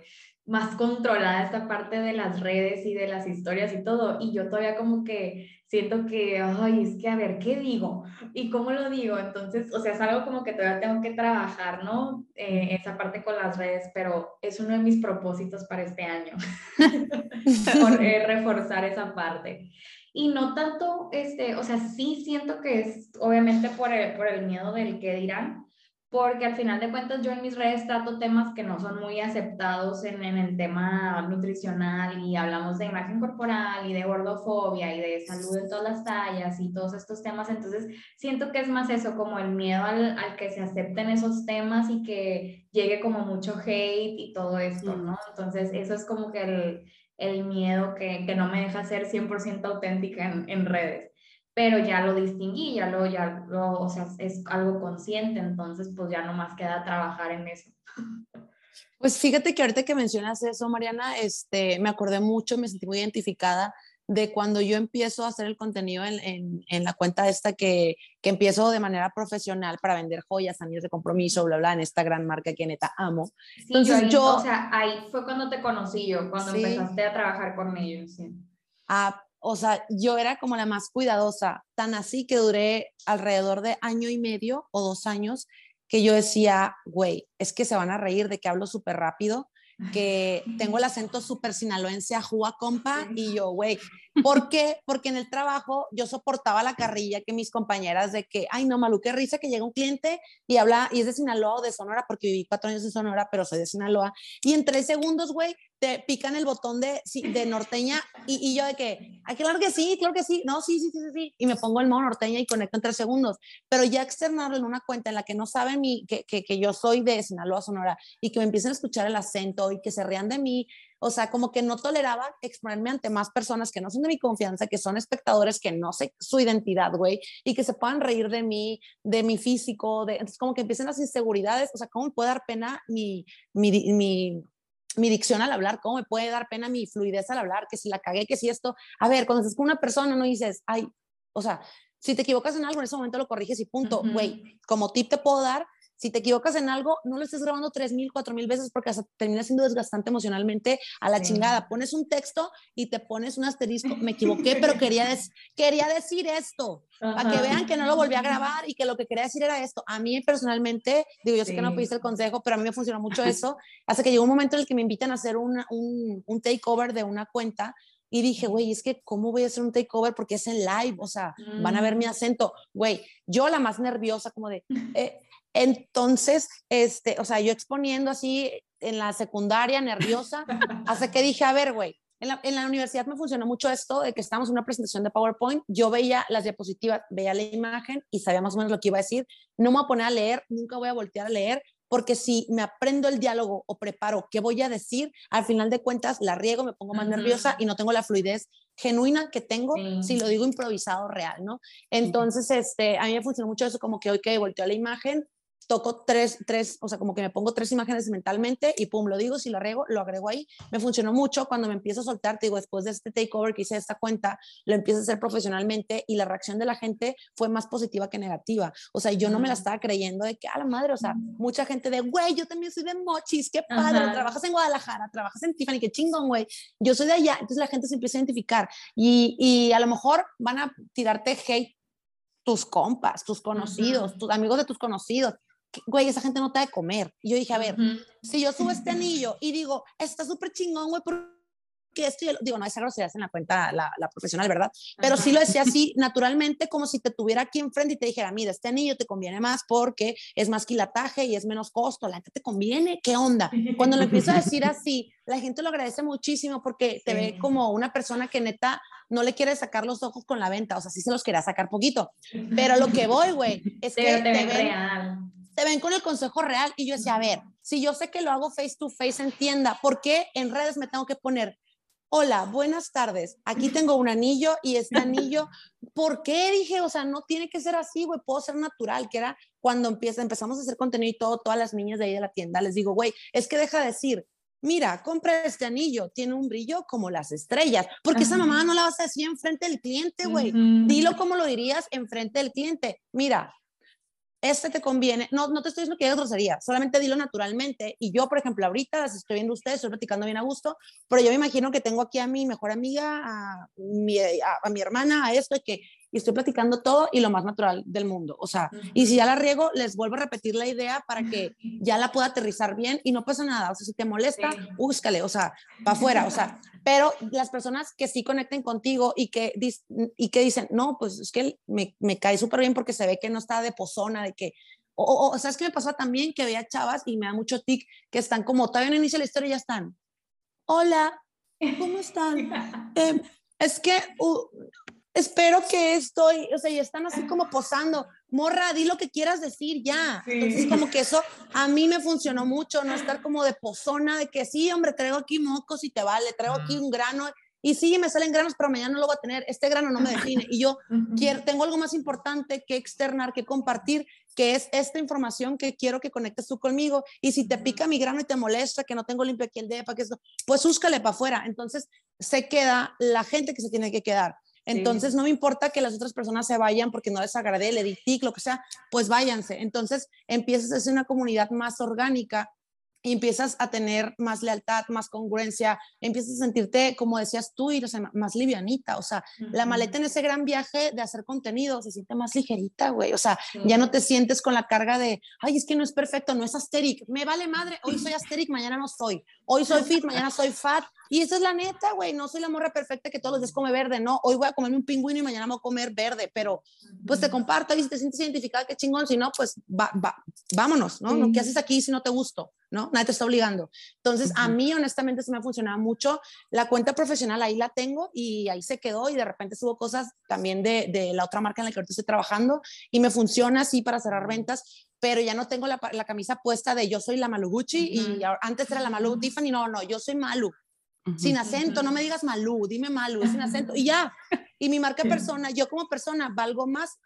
más controlada esta parte de las redes y de las historias y todo, y yo todavía como que siento que, ay, es que a ver, ¿qué digo? ¿Y cómo lo digo? Entonces, o sea, es algo como que todavía tengo que trabajar, ¿no? Eh, esa parte con las redes, pero es uno de mis propósitos para este año, por, eh, reforzar esa parte. Y no tanto, este, o sea, sí siento que es obviamente por el, por el miedo del que dirán, porque al final de cuentas yo en mis redes trato temas que no son muy aceptados en, en, el tema nutricional y hablamos de imagen corporal y de gordofobia y de salud en todas las tallas y todos estos temas, entonces siento que es más eso, como el miedo al, al que se acepten esos temas y que llegue como mucho hate y todo esto, ¿no? Entonces eso es como que el, el miedo que, que, no me deja ser 100% auténtica en, en, redes. Pero ya lo distinguí, ya lo, ya lo, o sea, es algo consciente, entonces pues ya no más queda trabajar en eso. Pues fíjate que ahorita que mencionas eso, Mariana, este, me acordé mucho, me sentí muy identificada de cuando yo empiezo a hacer el contenido en, en, en la cuenta esta que, que, empiezo de manera profesional para vender joyas, anillos de compromiso, bla, bla, en esta gran marca que neta amo. Sí, Entonces yo, yo, O sea, ahí fue cuando te conocí yo, cuando sí. empezaste a trabajar con ellos. Sí. Ah, o sea, yo era como la más cuidadosa, tan así que duré alrededor de año y medio o dos años que yo decía, güey, es que se van a reír de que hablo súper rápido que tengo el acento súper sinaloense a compa y yo, güey, ¿por qué? Porque en el trabajo yo soportaba la carrilla que mis compañeras de que, ay, no, Malu, qué risa que llega un cliente y habla, y es de Sinaloa o de Sonora, porque viví cuatro años en Sonora, pero soy de Sinaloa, y en tres segundos, güey, te pican el botón de, de norteña y, y, yo de que, ay, claro que sí, claro que sí, no, sí, sí, sí, sí, y me pongo el modo norteña y conecto en tres segundos, pero ya externarlo en una cuenta en la que no saben mi, que, que, que yo soy de Sinaloa, Sonora, y que me empiecen a escuchar el acento y que se rían de mí, o sea, como que no toleraba exponerme ante más personas que no son de mi confianza, que son espectadores que no sé su identidad, güey, y que se puedan reír de mí, de mi físico, de, entonces como que empiecen las inseguridades, o sea, ¿cómo puede dar pena mi, mi, mi mi dicción al hablar, cómo me puede dar pena mi fluidez al hablar, que si la cagué, que si esto, a ver, cuando estás con una persona no dices, ay, o sea, si te equivocas en algo, en ese momento lo corriges y punto, güey, uh -huh. como tip te puedo dar, si te equivocas en algo, no lo estés grabando tres mil, cuatro mil veces porque hasta termina siendo desgastante emocionalmente a la sí. chingada. Pones un texto y te pones un asterisco, me equivoqué, pero quería, des quería decir esto, Ajá. para que vean que no lo volví a grabar y que lo que quería decir era esto. A mí personalmente, digo, yo sé sí. que no pediste el consejo, pero a mí me funcionó mucho eso, hasta que llegó un momento en el que me invitan a hacer una, un, un takeover de una cuenta y dije, güey, es que ¿cómo voy a hacer un takeover? Porque es en live, o sea, mm. van a ver mi mm. acento. Güey, yo la más nerviosa, como de, eh, entonces, este, o sea, yo exponiendo así en la secundaria, nerviosa, hasta que dije, a ver, güey, en la, en la, universidad me funcionó mucho esto de que estábamos en una presentación de PowerPoint, yo veía las diapositivas, veía la imagen y sabía más o menos lo que iba a decir. No me voy a poner a leer, nunca voy a voltear a leer, porque si me aprendo el diálogo o preparo qué voy a decir, al final de cuentas la riego, me pongo más nerviosa y no tengo la fluidez genuina que tengo si lo digo improvisado real, ¿no? Entonces, este, a mí me funcionó mucho eso, como que hoy que volteo la imagen, toco tres, tres, o sea, como que me pongo tres imágenes mentalmente y pum, lo digo, si lo agrego, lo agrego ahí. Me funcionó mucho cuando me empiezo a soltar, te digo, después de este takeover que hice esta cuenta, lo empiezo a hacer profesionalmente y la reacción de la gente fue más positiva que negativa. O sea, yo no me la estaba creyendo de que, a la madre, o sea, mucha gente de, güey, yo también soy de Mochis, qué padre, trabajas en Guadalajara, trabajas en Tiffany, qué chingón, güey, yo soy de allá. Entonces la gente se empieza a identificar y, y a lo mejor van a tirarte hate tus compas, tus conocidos, tus amigos de tus conocidos, güey, esa gente no te da de comer. Y yo dije, a ver, si yo subo este anillo y digo, está súper chingón, güey, porque esto, digo, no, esa grosería en la cuenta, la, la profesional, ¿verdad? Pero sí lo decía así, naturalmente, como si te tuviera aquí enfrente y te dijera, mira, este anillo te conviene más porque es más quilataje y es menos costo, la gente te conviene, ¿qué onda? Cuando lo empiezo a decir así, la gente lo agradece muchísimo porque te ve como una persona que neta no le quiere sacar los ojos con la venta, o sea, sí se los quería sacar poquito, pero lo que voy, güey, es que te, ven, real te ven con el consejo real. Y yo decía, a ver, si yo sé que lo hago face to face en tienda, ¿por qué en redes me tengo que poner? Hola, buenas tardes. Aquí tengo un anillo y este anillo, ¿por qué dije? O sea, no tiene que ser así, güey, puedo ser natural, que era cuando empieza, empezamos a hacer contenido y todo, todas las niñas de ahí de la tienda, les digo, güey, es que deja de decir, mira, compra este anillo, tiene un brillo como las estrellas, porque esa mamá no la vas a decir enfrente del cliente, güey. Dilo como lo dirías enfrente del cliente. Mira, este te conviene, no, no te estoy diciendo que hagas grosería, solamente dilo naturalmente. Y yo, por ejemplo, ahorita las estoy viendo ustedes, estoy platicando bien a gusto, pero yo me imagino que tengo aquí a mi mejor amiga, a mi, a mi hermana, a esto, que y estoy platicando todo y lo más natural del mundo. O sea, y si ya la riego, les vuelvo a repetir la idea para que ya la pueda aterrizar bien y no pasa nada. O sea, si te molesta, búscale, o sea, para afuera, o sea, pero las personas que sí conecten contigo y que, y que dicen, no, pues es que me, me cae súper bien porque se ve que no está de pozona, de que, o, o, ¿sabes qué me pasó también? Que veía chavas y me da mucho tic que están como, todavía no inicia la historia y ya están. Hola, ¿cómo están? Eh, es que espero que estoy, o sea, y están así como posando, morra, di lo que quieras decir ya. Entonces, como que eso a mí me funcionó mucho, no estar como de pozona, de que sí, hombre, traigo aquí mocos y te vale, traigo aquí un grano. Y sí, me salen granos, pero mañana no lo voy a tener. Este grano no me define. Y yo quiero, tengo algo más importante que externar, que compartir, que es esta información que quiero que conectes tú conmigo. Y si te pica mi grano y te molesta, que no tengo limpio aquí el depa, que eso, pues búscale para afuera. Entonces se queda la gente que se tiene que quedar. Entonces, no me importa que las otras personas se vayan porque no les agradé, le di tic, lo que sea, pues váyanse. Entonces, empiezas a hacer una comunidad más orgánica y empiezas a tener más lealtad, más congruencia, empiezas a sentirte, como decías tú, y, más livianita, o sea, la maleta en ese gran viaje de hacer contenido se siente más ligerita, güey, o sea, ya no te sientes con la carga de, ay, es que no es perfecto, no es asteric, me vale madre, hoy soy asteric, mañana no soy, hoy soy fit, mañana soy fat, y esa es la neta, güey, no soy la morra perfecta que todos los días come verde, no, hoy voy a comerme un pingüino y mañana voy a comer verde, pero pues te comparto y si te sientes identificada, qué chingón, si no, pues va, va, vámonos, ¿no? ¿Qué haces aquí si no te gusto? ¿No? Nadie te está obligando. Entonces, a mí honestamente se me ha funcionado mucho. La cuenta profesional ahí la tengo y ahí se quedó y de repente subo cosas también de, de la otra marca en la que ahorita estoy trabajando y me funciona así para cerrar ventas, pero ya no tengo la, la camisa puesta de yo soy la Malu Gucci y antes era la Malu Tiffany, no, no, yo soy Malu. Sin acento, no me digas Malu, dime Malu, sin acento y ya. Y mi marca persona, yo como persona valgo más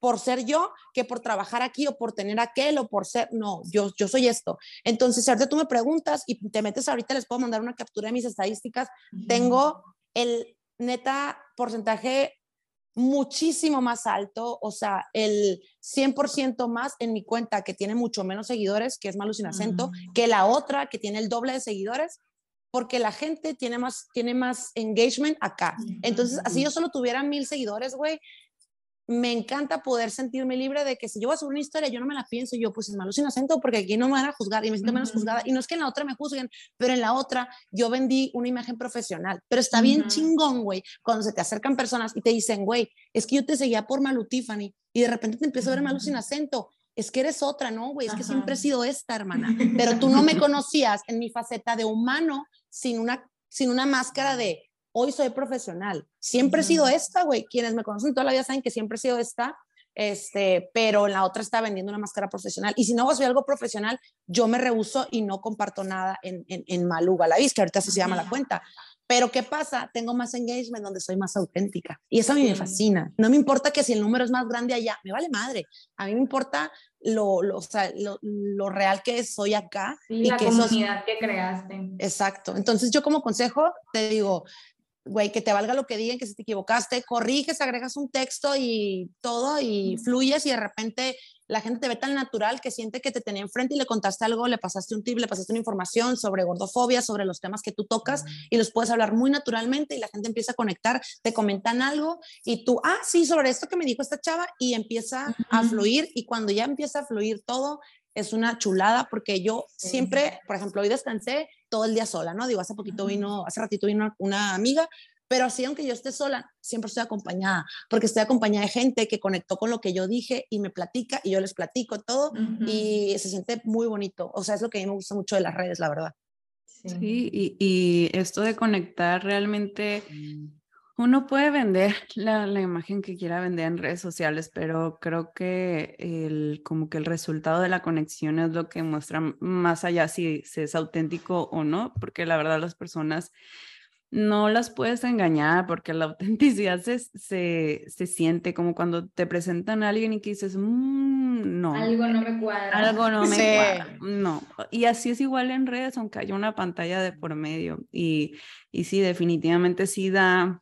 por ser yo que por trabajar aquí o por tener aquel o por ser, no, yo, yo soy esto. Entonces, si ahorita tú me preguntas y te metes ahorita, les puedo mandar una captura de mis estadísticas, tengo el neta porcentaje muchísimo más alto, o sea, el 100% más en mi cuenta que tiene mucho menos seguidores, que es Malu sin acento, que la otra que tiene el doble de seguidores, porque la gente tiene más, tiene más engagement acá. Entonces, así yo solo tuviera mil seguidores, güey, me encanta poder sentirme libre de que si yo voy a subir una historia, yo no me la pienso, yo pues es malo sin acento porque aquí no me van a juzgar y me siento menos juzgada. Y no es que en la otra me juzguen, pero en la otra yo vendí una imagen profesional. Pero está bien chingón, güey, cuando se te acercan personas y te dicen, güey, es que yo te seguía por Malu Tiffany y de repente te empiezo a ver Malu sin acento. Es que eres otra, ¿no, güey? Es que siempre he sido esta, hermana. Pero tú no me conocías en mi faceta de humano sin una, sin una máscara de hoy soy profesional. Siempre he sido esta, güey. Quienes me conocen toda la vida saben que siempre he sido esta, este, pero en la otra está vendiendo una máscara profesional. Y si no soy algo profesional, yo me rehuso y no comparto nada en, en, en Maluga la que ahorita se llama la cuenta. Pero ¿qué pasa? Tengo más engagement donde soy más auténtica. Y eso a mí me fascina. No me importa que si el número es más grande allá, me vale madre. A mí me importa lo, lo, o sea, lo, lo real que soy acá. y la comunidad que creaste. Exacto. Entonces yo como consejo te digo, güey, que te valga lo que digan, que si te equivocaste, corriges, agregas un texto y todo y fluyes y de repente la gente te ve tan natural que siente que te tenía enfrente y le contaste algo, le pasaste un tip, le pasaste una información sobre gordofobia, sobre los temas que tú tocas y los puedes hablar muy naturalmente y la gente empieza a conectar, te comentan algo y tú, ah, sí, sobre esto que me dijo esta chava y empieza a fluir y cuando ya empieza a fluir todo, es una chulada porque yo siempre, por ejemplo, hoy descansé todo el día sola, ¿no? Digo, hace poquito vino, hace ratito vino una amiga, pero así aunque yo esté sola, siempre estoy acompañada, porque estoy acompañada de gente que conectó con lo que yo dije y me platica y yo les platico todo y se siente muy bonito. O sea, es lo que a mí me gusta mucho de las redes, la verdad. Sí, y, y, esto de conectar realmente uno puede vender la, la, imagen que quiera vender en redes sociales, pero creo que el, como que el resultado de la conexión es lo que muestra más allá si, si es auténtico o no, porque la verdad las personas no las puedes engañar porque la autenticidad se, se, se siente como cuando te presentan a alguien y que dices, mmm, no. Algo no me cuadra. Algo no me cuadra. No. Y así es igual en redes, aunque haya una pantalla de por medio. Y, y sí, definitivamente sí da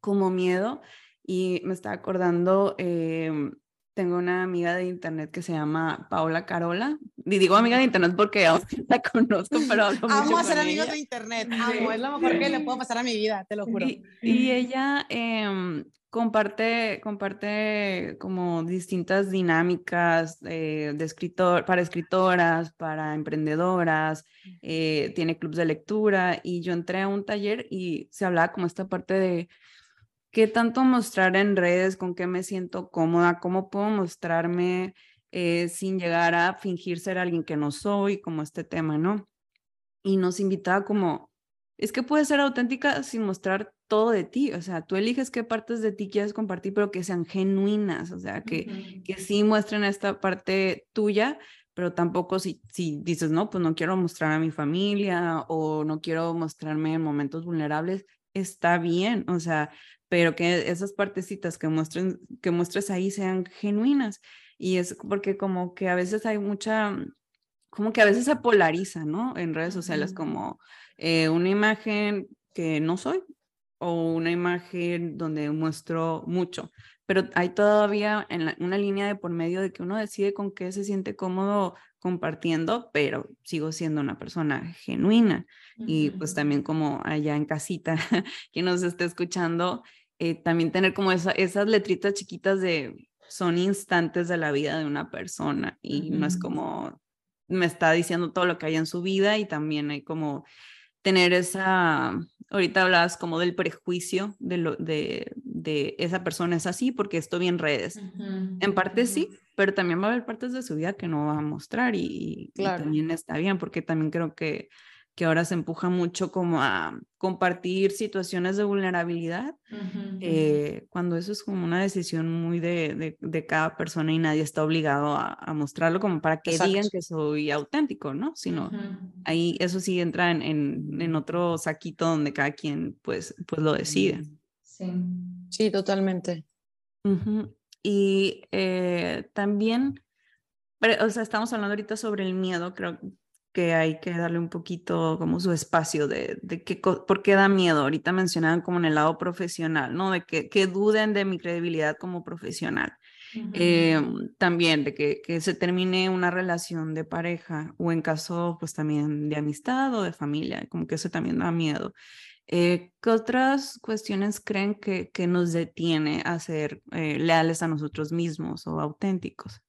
como miedo y me está acordando, em, tengo una amiga de internet que se llama Paola Carola. Y digo amiga de internet porque la conozco, pero hablo Amo a ser amigos de internet, amo, es lo mejor que le puedo pasar a mi vida, te lo juro. Y, ella eh, comparte, comparte como distintas dinámicas eh, de escritor, para escritoras, para emprendedoras, eh, tiene clubs de lectura y yo entré a un taller y se hablaba como esta parte de qué tanto mostrar en redes, con qué me siento cómoda, cómo puedo mostrarme eh, sin llegar a fingir ser alguien que no soy, como este tema, ¿no? Y nos invitaba como, es que puedes ser auténtica sin mostrar todo de ti, o sea, tú eliges qué partes de ti quieres compartir, pero que sean genuinas, o sea, que, que sí muestren esta parte tuya, pero tampoco si, si dices, no, pues no quiero mostrar a mi familia o no quiero mostrarme en momentos vulnerables, está bien, o sea, pero que esas partecitas que, muestren, que muestres ahí sean genuinas. Y es porque como que a veces hay mucha, como que a veces se polariza, ¿no? En redes sociales como eh, una imagen que no soy o una imagen donde muestro mucho, pero hay todavía en una línea de por medio de que uno decide con qué se siente cómodo compartiendo, pero sigo siendo una persona genuina. Y pues también como allá en casita, que nos esté escuchando, eh, también tener como esas letritas chiquitas de son instantes de la vida de una persona y no es como me está diciendo todo lo que hay en su vida y también hay como tener esa, ahorita hablabas como del prejuicio de, lo, de, de esa persona es así porque esto bien redes. En parte sí, pero también va a haber partes de su vida que no va a mostrar y, y también está bien porque también creo que que ahora se empuja mucho como a compartir situaciones de vulnerabilidad, eh, cuando eso es como una decisión muy de, de, cada persona y nadie está obligado a, a mostrarlo como para que digan que soy auténtico, ¿no? Sino ahí eso sí entra en, en, en, otro saquito donde cada quien pues, pues lo decide. Sí, sí totalmente. Y eh, también, o sea, estamos hablando ahorita sobre el miedo, creo, que hay que darle un poquito como su espacio de, de qué, por qué da miedo. Ahorita mencionaban como en el lado profesional, ¿no? De que, que duden de mi credibilidad como profesional. Em, también de que, que, se termine una relación de pareja o en caso pues también de amistad o de familia, como que eso también da miedo. Eh, ¿Qué otras cuestiones creen que, que nos detiene a ser eh, leales a nosotros mismos o auténticos?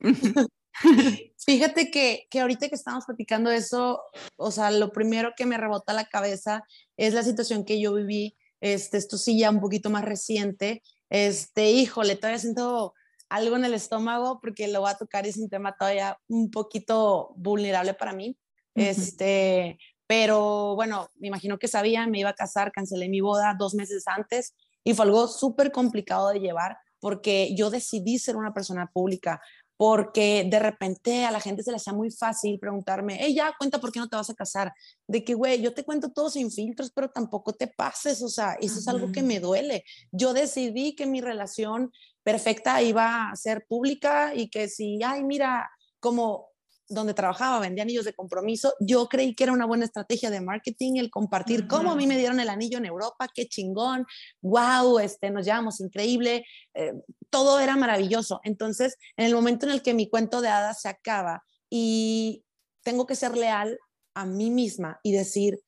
Fíjate que, que ahorita que estamos platicando eso, o sea, lo primero que me rebota la cabeza es la situación que yo viví, este, esto sí ya un poquito más reciente, este, híjole, todavía siento algo en el estómago porque lo voy a tocar y es un tema todavía un poquito vulnerable para mí, este, pero bueno, me imagino que sabían, me iba a casar, cancelé mi boda dos meses antes y fue algo súper complicado de llevar porque yo decidí ser una persona pública, porque de repente a la gente se le hacía muy fácil preguntarme, hey, ya, cuenta por qué no te vas a casar. De que, güey, yo te cuento todo sin filtros, pero tampoco te pases, o sea, eso es algo que me duele. Yo decidí que mi relación perfecta iba a ser pública y que si, ay, mira, como donde trabajaba, vendía anillos de compromiso, yo creí que era una buena estrategia de marketing el compartir cómo a mí me dieron el anillo en Europa, qué chingón, wow, este, nos llevamos increíble, eh, todo era maravilloso. Entonces, en el momento en el que mi cuento de hadas se acaba y tengo que ser leal a mí misma y decir,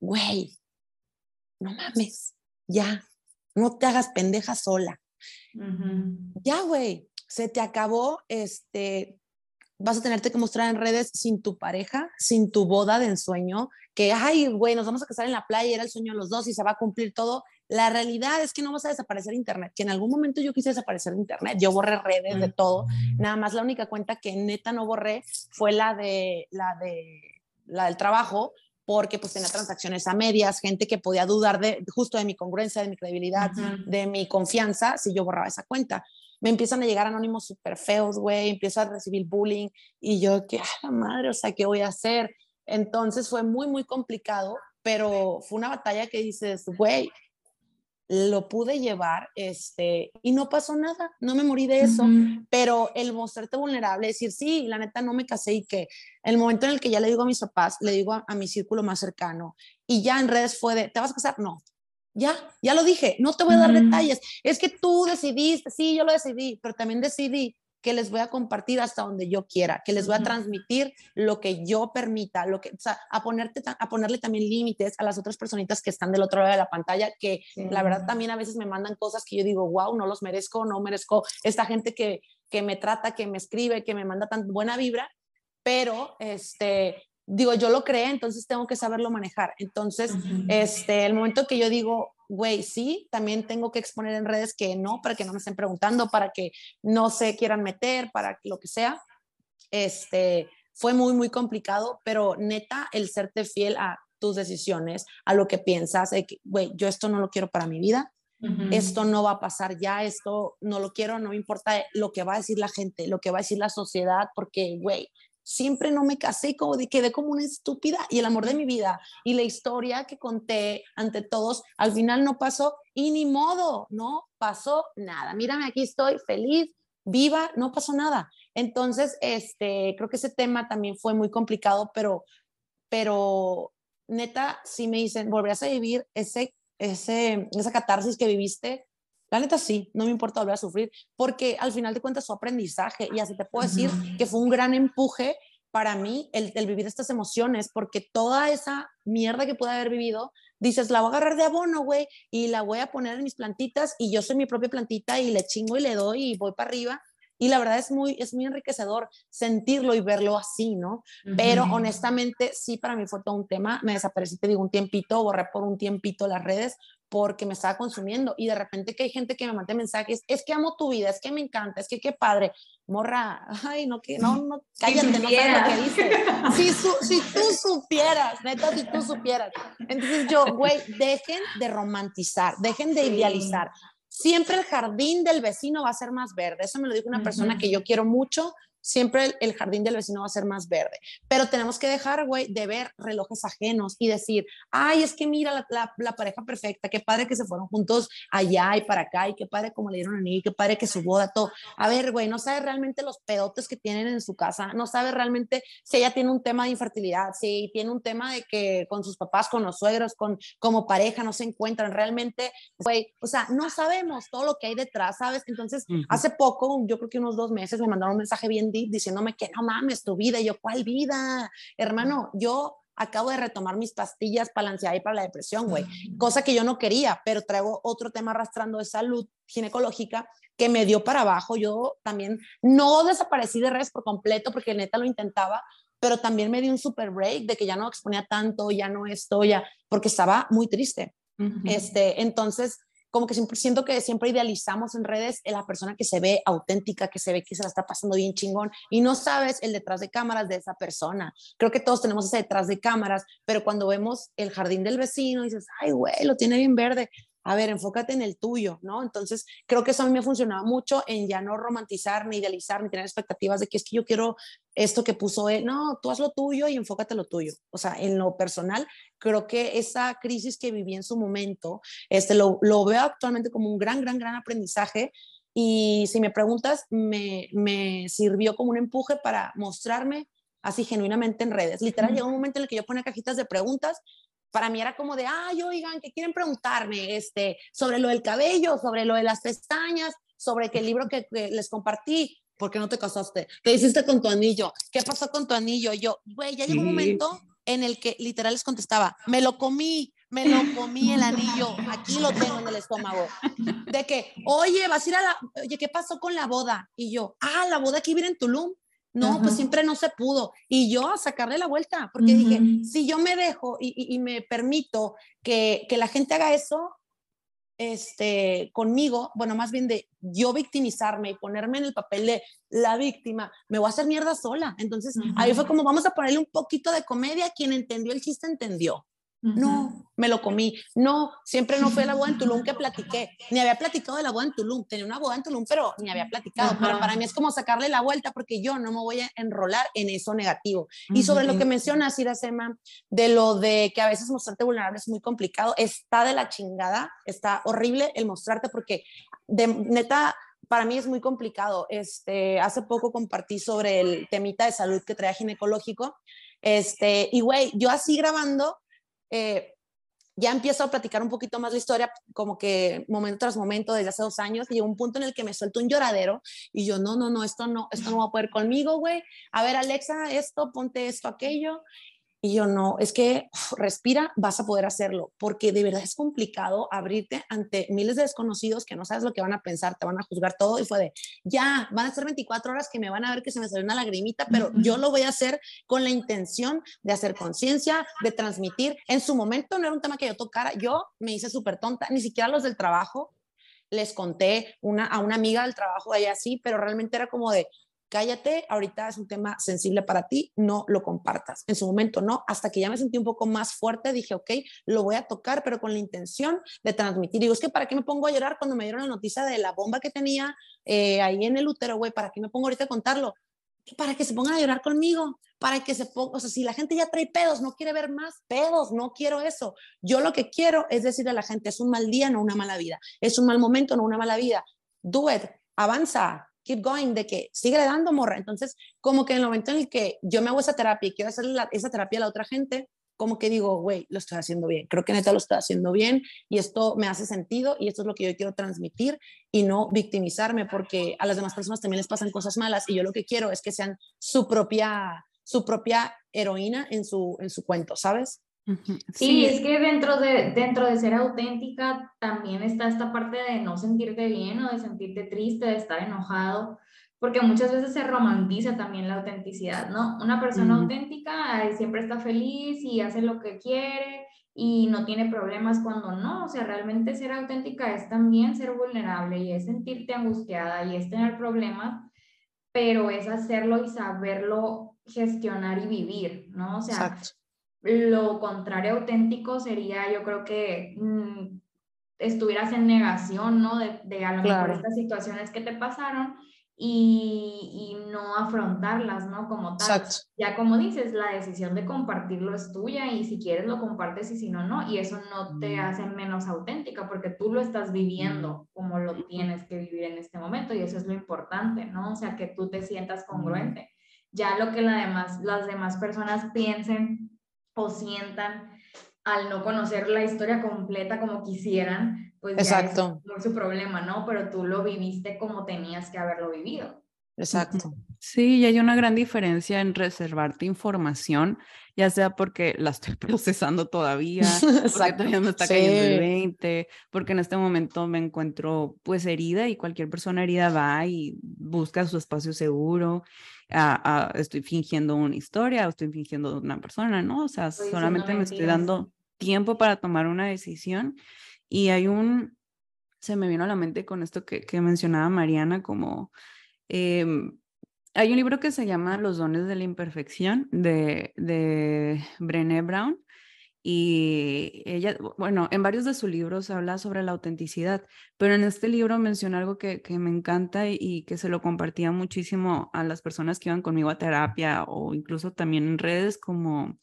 güey, no mames, ya, no te hagas pendeja sola. Ya, güey, se te acabó este vas a tenerte que mostrar en redes sin tu pareja, sin tu boda de ensueño, que, ay, güey, nos vamos a casar en la playa, era el sueño de los dos y se va a cumplir todo. La realidad es que no vas a desaparecer Internet, que en algún momento yo quise desaparecer Internet, yo borré redes de todo, nada más la única cuenta que neta no borré fue la de, la de, la del trabajo, porque pues tenía transacciones a medias, gente que podía dudar de justo de mi congruencia, de mi credibilidad, de mi confianza, si yo borraba esa cuenta me empiezan a llegar anónimos súper feos, güey, empiezo a recibir bullying y yo, ¿qué la madre? O sea, ¿qué voy a hacer? Entonces fue muy, muy complicado, pero fue una batalla que dices, güey, lo pude llevar, este, y no pasó nada, no me morí de eso, pero el mostrarte vulnerable, decir, sí, la neta no me casé y que el momento en el que ya le digo a mis papás, le digo a, a mi círculo más cercano, y ya en redes fue de, ¿te vas a casar? No, ya, ya lo dije, no te voy a dar detalles. Es que tú decidiste, sí, yo lo decidí, pero también decidí que les voy a compartir hasta donde yo quiera, que les voy a transmitir lo que yo permita, lo que, o sea, a, ponerte, a ponerle también límites a las otras personitas que están del otro lado de la pantalla, que la verdad también a veces me mandan cosas que yo digo, wow, no los merezco, no merezco esta gente que, que me trata, que me escribe, que me manda tan buena vibra, pero este, digo, yo lo creé, entonces tengo que saberlo manejar. Entonces, este, el momento que yo digo, güey, sí, también tengo que exponer en redes que no, para que no me estén preguntando, para que no se quieran meter, para lo que sea, este, fue muy, muy complicado, pero neta, el serte fiel a tus decisiones, a lo que piensas, güey, yo esto no lo quiero para mi vida, esto no va a pasar ya, esto no lo quiero, no me importa lo que va a decir la gente, lo que va a decir la sociedad, porque, güey, siempre no me casé, como de, quedé como una estúpida y el amor de mi vida y la historia que conté ante todos, al final no pasó y ni modo, no pasó nada. Mírame, aquí estoy feliz, viva, no pasó nada. Entonces, este, creo que ese tema también fue muy complicado, pero, pero neta, si me dicen, volverás a vivir ese, ese, esa catarsis que viviste, la neta sí, no me importa volver a sufrir, porque al final de cuentas su aprendizaje, y así te puedo decir que fue un gran empuje para mí el, vivir estas emociones, porque toda esa mierda que pude haber vivido, dices, la voy a agarrar de abono, güey, y la voy a poner en mis plantitas, y yo soy mi propia plantita, y le chingo y le doy, y voy para arriba, y la verdad es muy, es muy enriquecedor sentirlo y verlo así, ¿no? Pero honestamente, sí, para mí fue todo un tema. Me desaparecí, te digo, un tiempito, borré por un tiempito las redes porque me estaba consumiendo. Y de repente que hay gente que me manda mensajes, es que amo tu vida, es que me encanta, es que qué padre. Morra, ay, no, que, no, no, cállate, no sabes lo que dices. Si, si tú supieras, neta, si tú supieras. Entonces yo, güey, dejen de romantizar, dejen de idealizar siempre el jardín del vecino va a ser más verde. Eso me lo dijo una persona que yo quiero mucho siempre el, jardín del vecino va a ser más verde. Pero tenemos que dejar, güey, de ver relojes ajenos y decir, ay, es que mira la, pareja perfecta, qué padre que se fueron juntos allá y para acá, y qué padre como le dieron a niño, qué padre que su boda, todo. A ver, güey, no sabe realmente los pedotes que tienen en su casa, no sabe realmente si ella tiene un tema de infertilidad, si tiene un tema de que con sus papás, con los suegros, con como pareja no se encuentran realmente, güey, o sea, no sabemos todo lo que hay detrás, ¿sabes? Entonces, hace poco, yo creo que unos dos meses, me mandaron un mensaje bien diciéndome que no mames tu vida. Y yo, ¿cuál vida? Hermano, yo acabo de retomar mis pastillas para la ansiedad y para la depresión, güey. Cosa que yo no quería, pero traigo otro tema arrastrando de salud ginecológica que me dio para abajo. Yo también no desaparecí de redes por completo porque neta lo intentaba, pero también me di un super break de que ya no exponía tanto, ya no esto, ya, porque estaba muy triste. Este, entonces, como que siempre siento que siempre idealizamos en redes la persona que se ve auténtica, que se ve que se la está pasando bien chingón y no sabes el detrás de cámaras de esa persona. Creo que todos tenemos ese detrás de cámaras, pero cuando vemos el jardín del vecino dices, ay, güey, lo tiene bien verde. A ver, enfócate en el tuyo, ¿no? Entonces, creo que eso a mí me funcionaba mucho en ya no romantizar, ni idealizar, ni tener expectativas de que es que yo quiero esto que puso él. No, tú haz lo tuyo y enfócate en lo tuyo. O sea, en lo personal, creo que esa crisis que viví en su momento, este, lo, lo veo actualmente como un gran, gran, gran aprendizaje. Y si me preguntas, me, me sirvió como un empuje para mostrarme así genuinamente en redes. Literal, llegó un momento en el que yo ponía cajitas de preguntas para mí era como de, ay, oigan, ¿qué quieren preguntarme? Este, sobre lo del cabello, sobre lo de las pestañas, sobre que el libro que, les compartí, ¿por qué no te casaste? ¿Qué hiciste con tu anillo? ¿Qué pasó con tu anillo? Yo, güey, ya llegó un momento en el que literal les contestaba, me lo comí, me lo comí el anillo, aquí lo tengo en el estómago. De que, oye, vas a ir a la, oye, ¿qué pasó con la boda? Y yo, ah, la boda aquí viene en Tulum. No, pues siempre no se pudo. Y yo a sacarle la vuelta, porque dije, si yo me dejo y, me permito que, que, la gente haga eso este, conmigo, bueno, más bien de yo victimizarme y ponerme en el papel de la víctima, me voy a hacer mierda sola. Entonces, ahí fue como, vamos a ponerle un poquito de comedia, quien entendió el chiste entendió. No, me lo comí. No, siempre no fue la boda en Tulum que platiqué. Ni había platicado de la boda en Tulum. Tenía una boda en Tulum, pero ni había platicado. Pero para mí es como sacarle la vuelta porque yo no me voy a enrolar en eso negativo. Y sobre lo que mencionas, Iracema, de lo de que a veces mostrarte vulnerable es muy complicado, está de la chingada, está horrible el mostrarte porque de neta para mí es muy complicado. Este, hace poco compartí sobre el temita de salud que traía ginecológico. Este, y güey, yo así grabando, eh, ya empiezo a platicar un poquito más la historia, como que momento tras momento, desde hace dos años, y llegó un punto en el que me suelto un lloradero y yo, no, no, no, esto no, esto no va a poder conmigo, güey. A ver, Alexa, esto, ponte esto, aquello. Y yo no, es que respira, vas a poder hacerlo, porque de verdad es complicado abrirte ante miles de desconocidos que no sabes lo que van a pensar, te van a juzgar todo y fue de, ya, van a ser 24 horas que me van a ver que se me salió una lagrimita, pero yo lo voy a hacer con la intención de hacer conciencia, de transmitir. En su momento no era un tema que yo tocara, yo me hice súper tonta, ni siquiera los del trabajo les conté una, a una amiga del trabajo de allá así, pero realmente era como de, cállate, ahorita es un tema sensible para ti, no lo compartas. En su momento no, hasta que ya me sentí un poco más fuerte, dije, ok, lo voy a tocar, pero con la intención de transmitir. Digo, es que ¿para qué me pongo a llorar cuando me dieron la noticia de la bomba que tenía eh, ahí en el útero, güey? ¿Para qué me pongo ahorita a contarlo? Para que se pongan a llorar conmigo, para que se ponga, o sea, si la gente ya trae pedos, no quiere ver más pedos, no quiero eso. Yo lo que quiero es decirle a la gente, es un mal día, no una mala vida. Es un mal momento, no una mala vida. Do avanza, keep going, de que sigue dando morra. Entonces, como que en el momento en el que yo me hago esa terapia y quiero hacer esa terapia a la otra gente, como que digo, güey, lo estoy haciendo bien. Creo que neta lo estoy haciendo bien y esto me hace sentido y esto es lo que yo quiero transmitir y no victimizarme porque a las demás personas también les pasan cosas malas y yo lo que quiero es que sean su propia, su propia heroína en su, en su cuento, ¿sabes? Sí, es que dentro de, dentro de ser auténtica también está esta parte de no sentirte bien o de sentirte triste, de estar enojado, porque muchas veces se romantiza también la autenticidad, ¿no? Una persona auténtica siempre está feliz y hace lo que quiere y no tiene problemas cuando no, o sea, realmente ser auténtica es también ser vulnerable y es sentirte angustiada y es tener problemas, pero es hacerlo y saberlo gestionar y vivir, ¿no? O sea, lo contrario auténtico sería, yo creo que mm, estuvieras en negación, ¿no? De, de a lo mejor estas situaciones que te pasaron y, y, no afrontarlas, ¿no? Como tal. Ya como dices, la decisión de compartirlo es tuya y si quieres lo compartes y si no, no. Y eso no te mm. hace menos auténtica porque tú lo estás viviendo mm. como lo tienes que vivir en este momento y eso es lo importante, ¿no? O sea, que tú te sientas congruente. Ya lo que la demás, las demás personas piensen o sientan al no conocer la historia completa como quisieran, pues Exacto. ya es su problema, ¿no? Pero tú lo viviste como tenías que haberlo vivido. Exacto. Sí, y hay una gran diferencia en reservarte información, ya sea porque la estoy procesando todavía, porque todavía me está cayendo el 20, porque en este momento me encuentro pues herida y cualquier persona herida va y busca su espacio seguro estoy fingiendo una historia o estoy fingiendo una persona, ¿no? O sea, solamente me estoy dando tiempo para tomar una decisión. Y hay un, se me vino a la mente con esto que, que mencionaba Mariana, como em, hay un libro que se llama Los dones de la imperfección de, de Brené Brown y ella, bueno, en varios de sus libros habla sobre la autenticidad, pero en este libro menciona algo que, me encanta y, que se lo compartía muchísimo a las personas que iban conmigo a terapia o incluso también en redes como...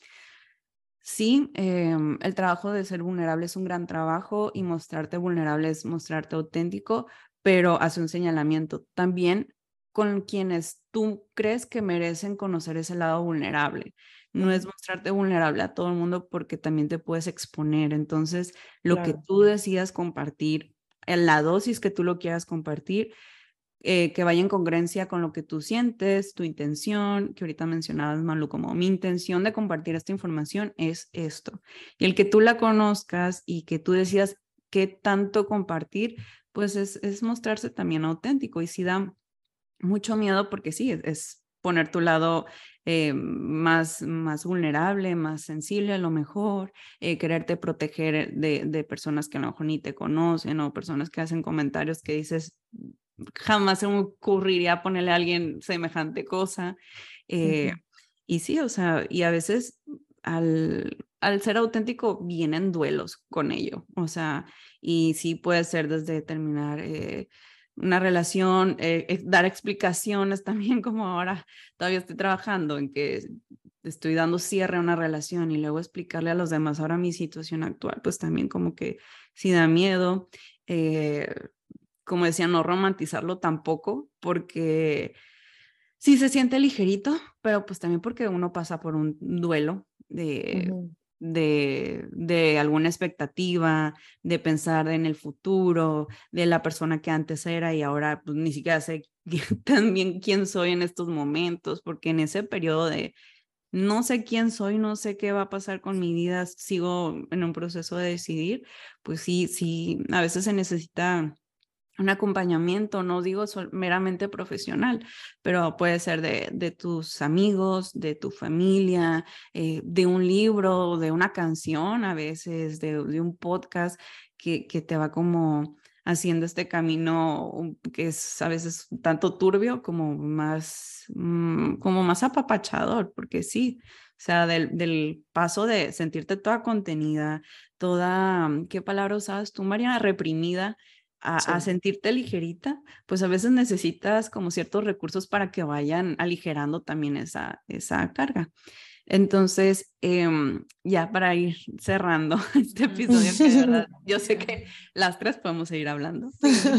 Sí, em, el trabajo de ser vulnerable es un gran trabajo y mostrarte vulnerable es mostrarte auténtico, pero hace un señalamiento también con quienes tú crees que merecen conocer ese lado vulnerable no es mostrarte vulnerable a todo el mundo porque también te puedes exponer. Entonces, lo que tú decidas compartir, en la dosis que tú lo quieras compartir, eh, que vaya en congruencia con lo que tú sientes, tu intención, que ahorita mencionabas, Malu, como mi intención de compartir esta información es esto. Y el que tú la conozcas y que tú decidas qué tanto compartir, pues es, es mostrarse también auténtico. Y si da mucho miedo porque sí, es poner tu lado eh, más, más vulnerable, más sensible a lo mejor, eh, quererte proteger de, de, personas que a lo mejor ni te conocen o personas que hacen comentarios que dices, jamás se me ocurriría ponerle a alguien semejante cosa. Eh, y sí, o sea, y a veces al, al ser auténtico vienen duelos con ello, o sea, y sí puede ser desde terminar una relación, eh, dar explicaciones también como ahora todavía estoy trabajando en que estoy dando cierre a una relación y luego explicarle a los demás ahora mi situación actual, pues también como que si da miedo, eh, como decía, no romantizarlo tampoco, porque sí se siente ligerito, pero pues también porque uno pasa por un duelo de, de, de, alguna expectativa, de pensar en el futuro, de la persona que antes era y ahora pues, ni siquiera sé también quién soy en estos momentos, porque en ese periodo de no sé quién soy, no sé qué va a pasar con mi vida, sigo en un proceso de decidir, pues sí, sí, a veces se necesita un acompañamiento, no digo meramente profesional, pero puede ser de, de tus amigos, de tu familia, eh, de un libro, de una canción a veces, de, un podcast que, que, te va como haciendo este camino que es a veces tanto turbio como más, mm, como más apapachador, porque sí, o sea, del, del, paso de sentirte toda contenida, toda, ¿qué palabra usabas tú, Mariana? Reprimida a, sentirte ligerita, pues a veces necesitas como ciertos recursos para que vayan aligerando también esa, esa carga. Entonces, em, ya para ir cerrando este episodio, que de verdad yo sé que las tres podemos seguir hablando,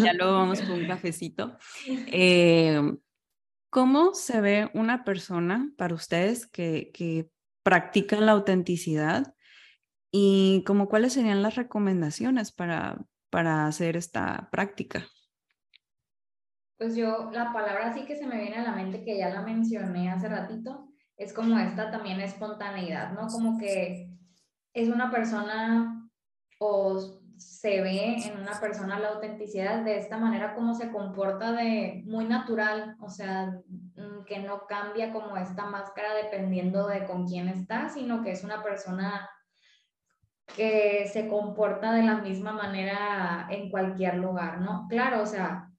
ya luego vamos con un cafecito. Em, ¿Cómo se ve una persona para ustedes que, que practican la autenticidad y como cuáles serían las recomendaciones para, para hacer esta práctica? Pues yo, la palabra sí que se me viene a la mente, que ya la mencioné hace ratito, es como esta también espontaneidad, ¿no? Como que es una persona o se ve en una persona la autenticidad de esta manera como se comporta de muy natural, o sea, mm, que no cambia como esta máscara dependiendo de con quién está, sino que es una persona que se comporta de la misma manera en cualquier lugar, ¿no? Claro, o sea,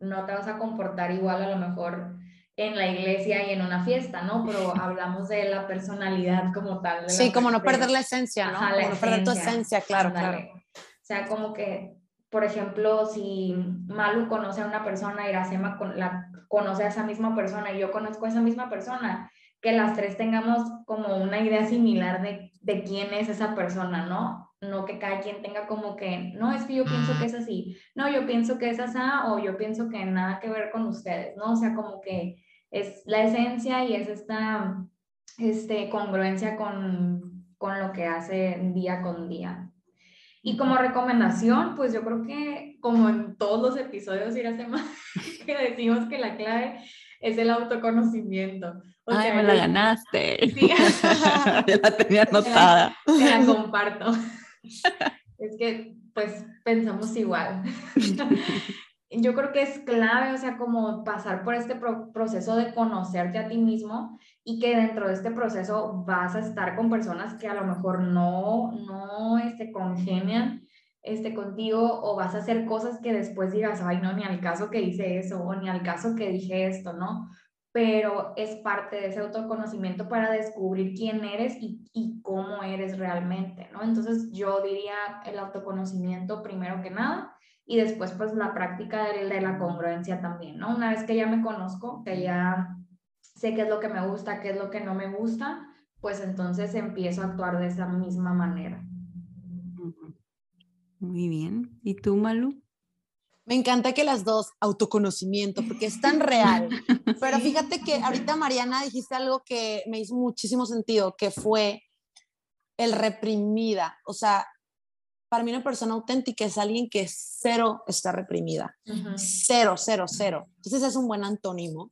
no te vas a comportar igual a lo mejor en la iglesia y en una fiesta, ¿no? Pero hablamos de la personalidad como tal. sí, como no perder la esencia, ¿no? como no perder tu esencia, claro, claro. O sea, como que, por ejemplo, si Malu conoce a una persona, Iracema la, conoce a esa misma persona y yo conozco a esa misma persona, que las tres tengamos como una idea similar de, de quién es esa persona, ¿no? No que cada quien tenga como que, no, es que yo pienso que es así, no, yo pienso que es así, o yo pienso que nada que ver con ustedes, ¿no? O sea, como que es la esencia y es esta este, congruencia con, con lo que hace día con día. Y como recomendación, pues yo creo que como en todos los episodios más que decimos que la clave es el autoconocimiento. Ay, me la ganaste. Sí. ya la tenía anotada. Te la, comparto. es que, pues, pensamos igual. Yo creo que es clave, o sea, como pasar por este proceso de conocerte a ti mismo y que dentro de este proceso vas a estar con personas que a lo mejor no, no este, congenian este, contigo o vas a hacer cosas que después digas, ay, no, ni al caso que hice eso o ni al caso que dije esto, ¿no? Pero es parte de ese autoconocimiento para descubrir quién eres y, cómo eres realmente, ¿no? Entonces yo diría el autoconocimiento primero que nada y después pues la práctica de, de la congruencia también, ¿no? Una vez que ya me conozco, que ya sé qué es lo que me gusta, qué es lo que no me gusta, pues entonces empiezo a actuar de esa misma manera. Muy bien. ¿Y tú, Malu? Me encanta que las dos, autoconocimiento, porque es tan real. Pero fíjate que ahorita, Mariana, dijiste algo que me hizo muchísimo sentido, que fue el reprimida. O sea, para mí una persona auténtica es alguien que cero está reprimida. Cero, cero, cero. Entonces es un buen antónimo.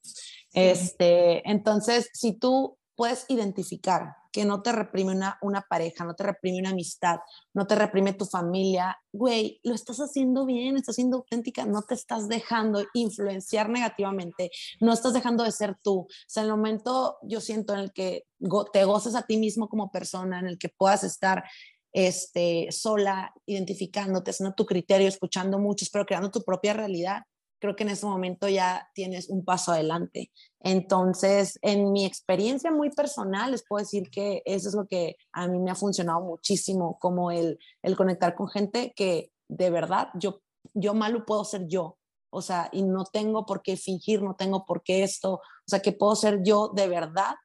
Este, entonces, si tú puedes identificar que no te reprime una, una pareja, no te reprime una amistad, no te reprime tu familia, güey, lo estás haciendo bien, estás siendo auténtica, no te estás dejando influenciar negativamente, no estás dejando de ser tú. O sea, el momento yo siento en el que te goces a ti mismo como persona, en el que puedas estar este, sola, identificándote, haciendo tu criterio, escuchando muchos, pero creando tu propia realidad, creo que en ese momento ya tienes un paso adelante. Entonces, en mi experiencia muy personal, les puedo decir que eso es lo que a mí me ha funcionado muchísimo, como el, el conectar con gente que de verdad yo, yo malo puedo ser yo. O sea, y no tengo por qué fingir, no tengo por qué esto. O sea, que puedo ser yo de verdad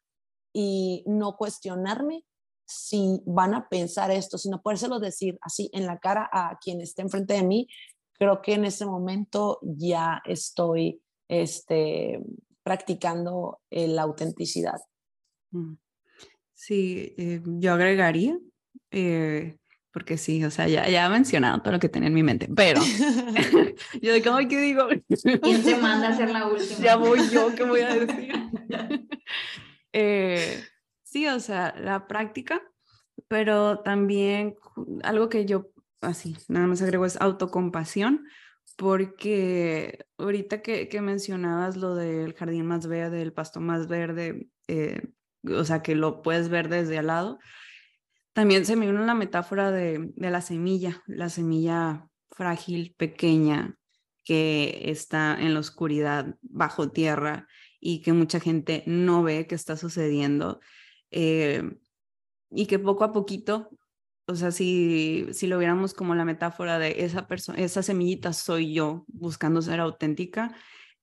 y no cuestionarme si van a pensar esto, sino podérselo decir así en la cara a quien esté enfrente de mí creo que en ese momento ya estoy este, practicando la autenticidad. Mm. Sí, eh, yo agregaría, eh, porque sí, o sea, ya, ya he mencionado todo lo que tenía en mi mente, pero yo de cómo que digo. ¿Quién te manda a hacer la última? Ya voy yo, ¿qué voy a decir? Eh, sí, o sea, la práctica, pero también algo que yo así, nada más agrego es autocompasión, porque ahorita que, que mencionabas lo del jardín más verde, del pasto más verde, eh, o sea, que lo puedes ver desde al lado, también se me viene una metáfora de, de la semilla, la semilla frágil, pequeña, que está en la oscuridad, bajo tierra, y que mucha gente no ve que está sucediendo. Eh, y que poco a poquito o sea, si, si lo viéramos como la metáfora de esa persona, esa semillita soy yo buscando ser auténtica,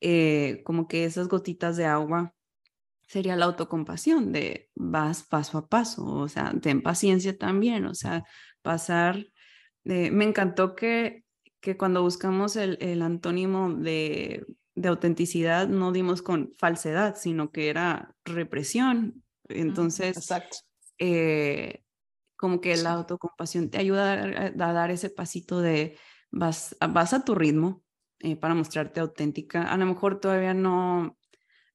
eh, como que esas gotitas de agua sería la autocompasión de vas paso a paso, o sea, ten paciencia también, o sea, pasar. Eh, me encantó que, que cuando buscamos el, el antónimo de, de autenticidad no dimos con falsedad, sino que era represión. Entonces, Exacto. Eh, como que la autocompasión te ayuda a, dar ese pasito de vas, vas a tu ritmo eh, para mostrarte auténtica. A lo mejor todavía no,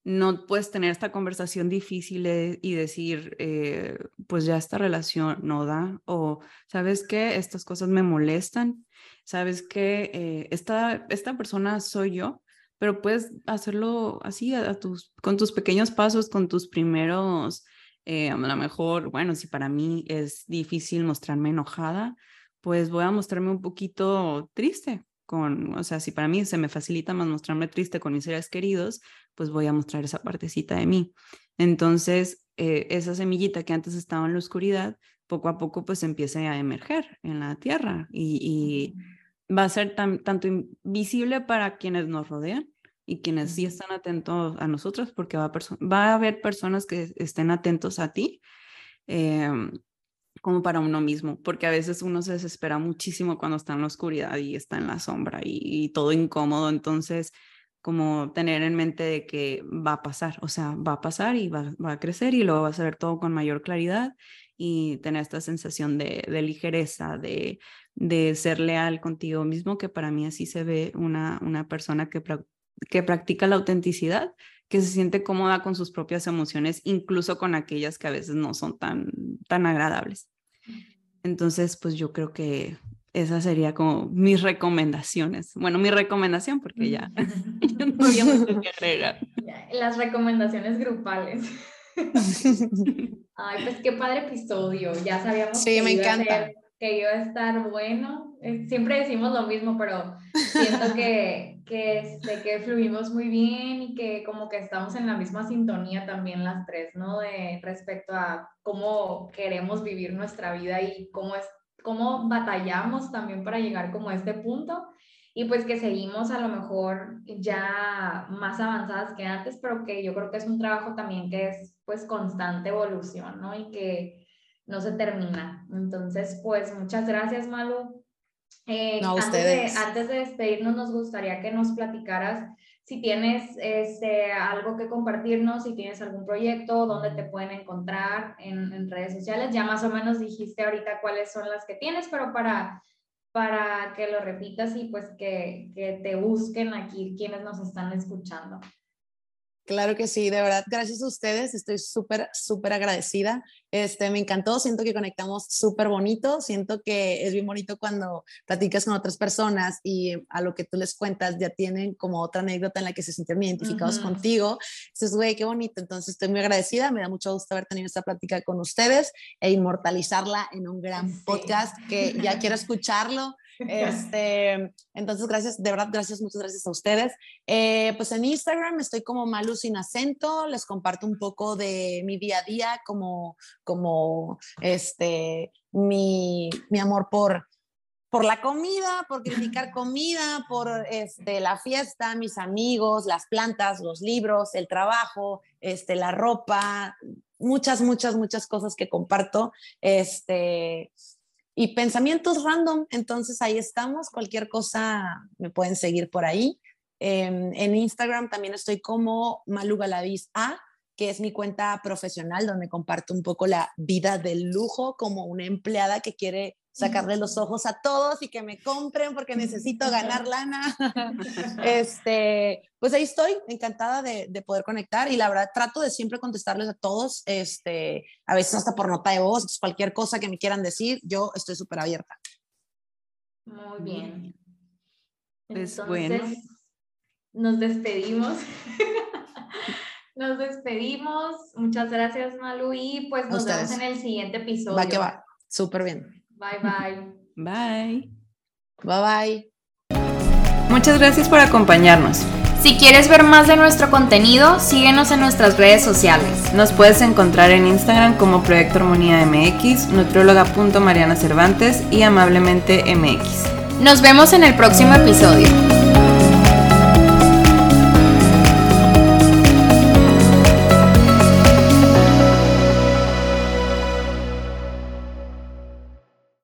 no puedes tener esta conversación difícil y decir, eh, pues ya esta relación no da, o sabes que estas cosas me molestan, sabes que eh, esta, esta persona soy yo, pero puedes hacerlo así a tus, con tus pequeños pasos, con tus primeros eh, a lo mejor, bueno, si para mí es difícil mostrarme enojada, pues voy a mostrarme un poquito triste con, o sea, si para mí se me facilita más mostrarme triste con mis seres queridos, pues voy a mostrar esa partecita de mí. Entonces, eh, esa semillita que antes estaba en la oscuridad, poco a poco pues empieza a emerger en la tierra y, va a ser tanto invisible para quienes nos rodean, y quienes sí están atentos a nosotros, porque va a, va a haber personas que estén atentos a ti, em, como para uno mismo, porque a veces uno se desespera muchísimo cuando está en la oscuridad y está en la sombra y, todo incómodo, entonces como tener en mente de que va a pasar, o sea, va a pasar y va, va a crecer y luego vas a ver todo con mayor claridad y tener esta sensación de, de ligereza, de, de, ser leal contigo mismo, que para mí así se ve una, una persona que que practica la autenticidad, que se siente cómoda con sus propias emociones, incluso con aquellas que a veces no son tan, tan agradables. Entonces, pues yo creo que esa sería como mis recomendaciones. Bueno, mi recomendación, porque ya, no había mucho que agregar. Las recomendaciones grupales. Ay, pues qué padre episodio. Ya sabíamos sí, que, me iba encanta. A que iba a estar bueno. Eh, siempre decimos lo mismo, pero siento que, que, este, que fluimos muy bien y que como que estamos en la misma sintonía también las tres, ¿no? De respecto a cómo queremos vivir nuestra vida y cómo, es, cómo batallamos también para llegar como a este punto y pues que seguimos a lo mejor ya más avanzadas que antes, pero que yo creo que es un trabajo también que es pues constante evolución, ¿no? Y que no se termina. Entonces, pues muchas gracias, Malu. Eh, antes, de, antes de despedirnos, nos gustaría que nos platicaras si tienes este, algo que compartirnos, si tienes algún proyecto, dónde te pueden encontrar en, en, redes sociales. Ya más o menos dijiste ahorita cuáles son las que tienes, pero para, para que lo repitas y pues que, que te busquen aquí quienes nos están escuchando. Claro que sí, de verdad, gracias a ustedes, estoy súper, súper agradecida. Este, me encantó, siento que conectamos súper bonito, siento que es bien bonito cuando platicas con otras personas y a lo que tú les cuentas ya tienen como otra anécdota en la que se sienten identificados contigo. Entonces, güey, qué bonito, entonces estoy muy agradecida, me da mucho gusto haber tenido esta plática con ustedes e inmortalizarla en un gran podcast que ya quiero escucharlo. Este, entonces, gracias, de verdad, gracias, muchas gracias a ustedes. Eh, pues en Instagram estoy como Malu sin acento, les comparto un poco de mi día a día, como, como este, mi, mi amor por, por la comida, por criticar comida, por este, la fiesta, mis amigos, las plantas, los libros, el trabajo, este, la ropa, muchas, muchas, muchas cosas que comparto. Este, y pensamientos random. Entonces ahí estamos. Cualquier cosa me pueden seguir por ahí. Em, en Instagram también estoy como Malu Galaviz A, que es mi cuenta profesional donde comparto un poco la vida del lujo como una empleada que quiere sacarle los ojos a todos y que me compren porque necesito ganar lana. este, pues ahí estoy, encantada de, de, poder conectar y la verdad trato de siempre contestarles a todos, este, a veces hasta por nota de voz, cualquier cosa que me quieran decir, yo estoy súper abierta. Muy bien. Pues Entonces, bueno. Nos despedimos. nos despedimos. Muchas gracias, Malu. Y pues nos vemos en el siguiente episodio. Va que va. Súper bien. Bye bye. Bye. Bye bye. Muchas gracias por acompañarnos. Si quieres ver más de nuestro contenido, síguenos en nuestras redes sociales. Nos puedes encontrar en Instagram como Proyecto Armonía MX, nutrióloga.mariana Cervantes y amablemente MX. Nos vemos en el próximo episodio.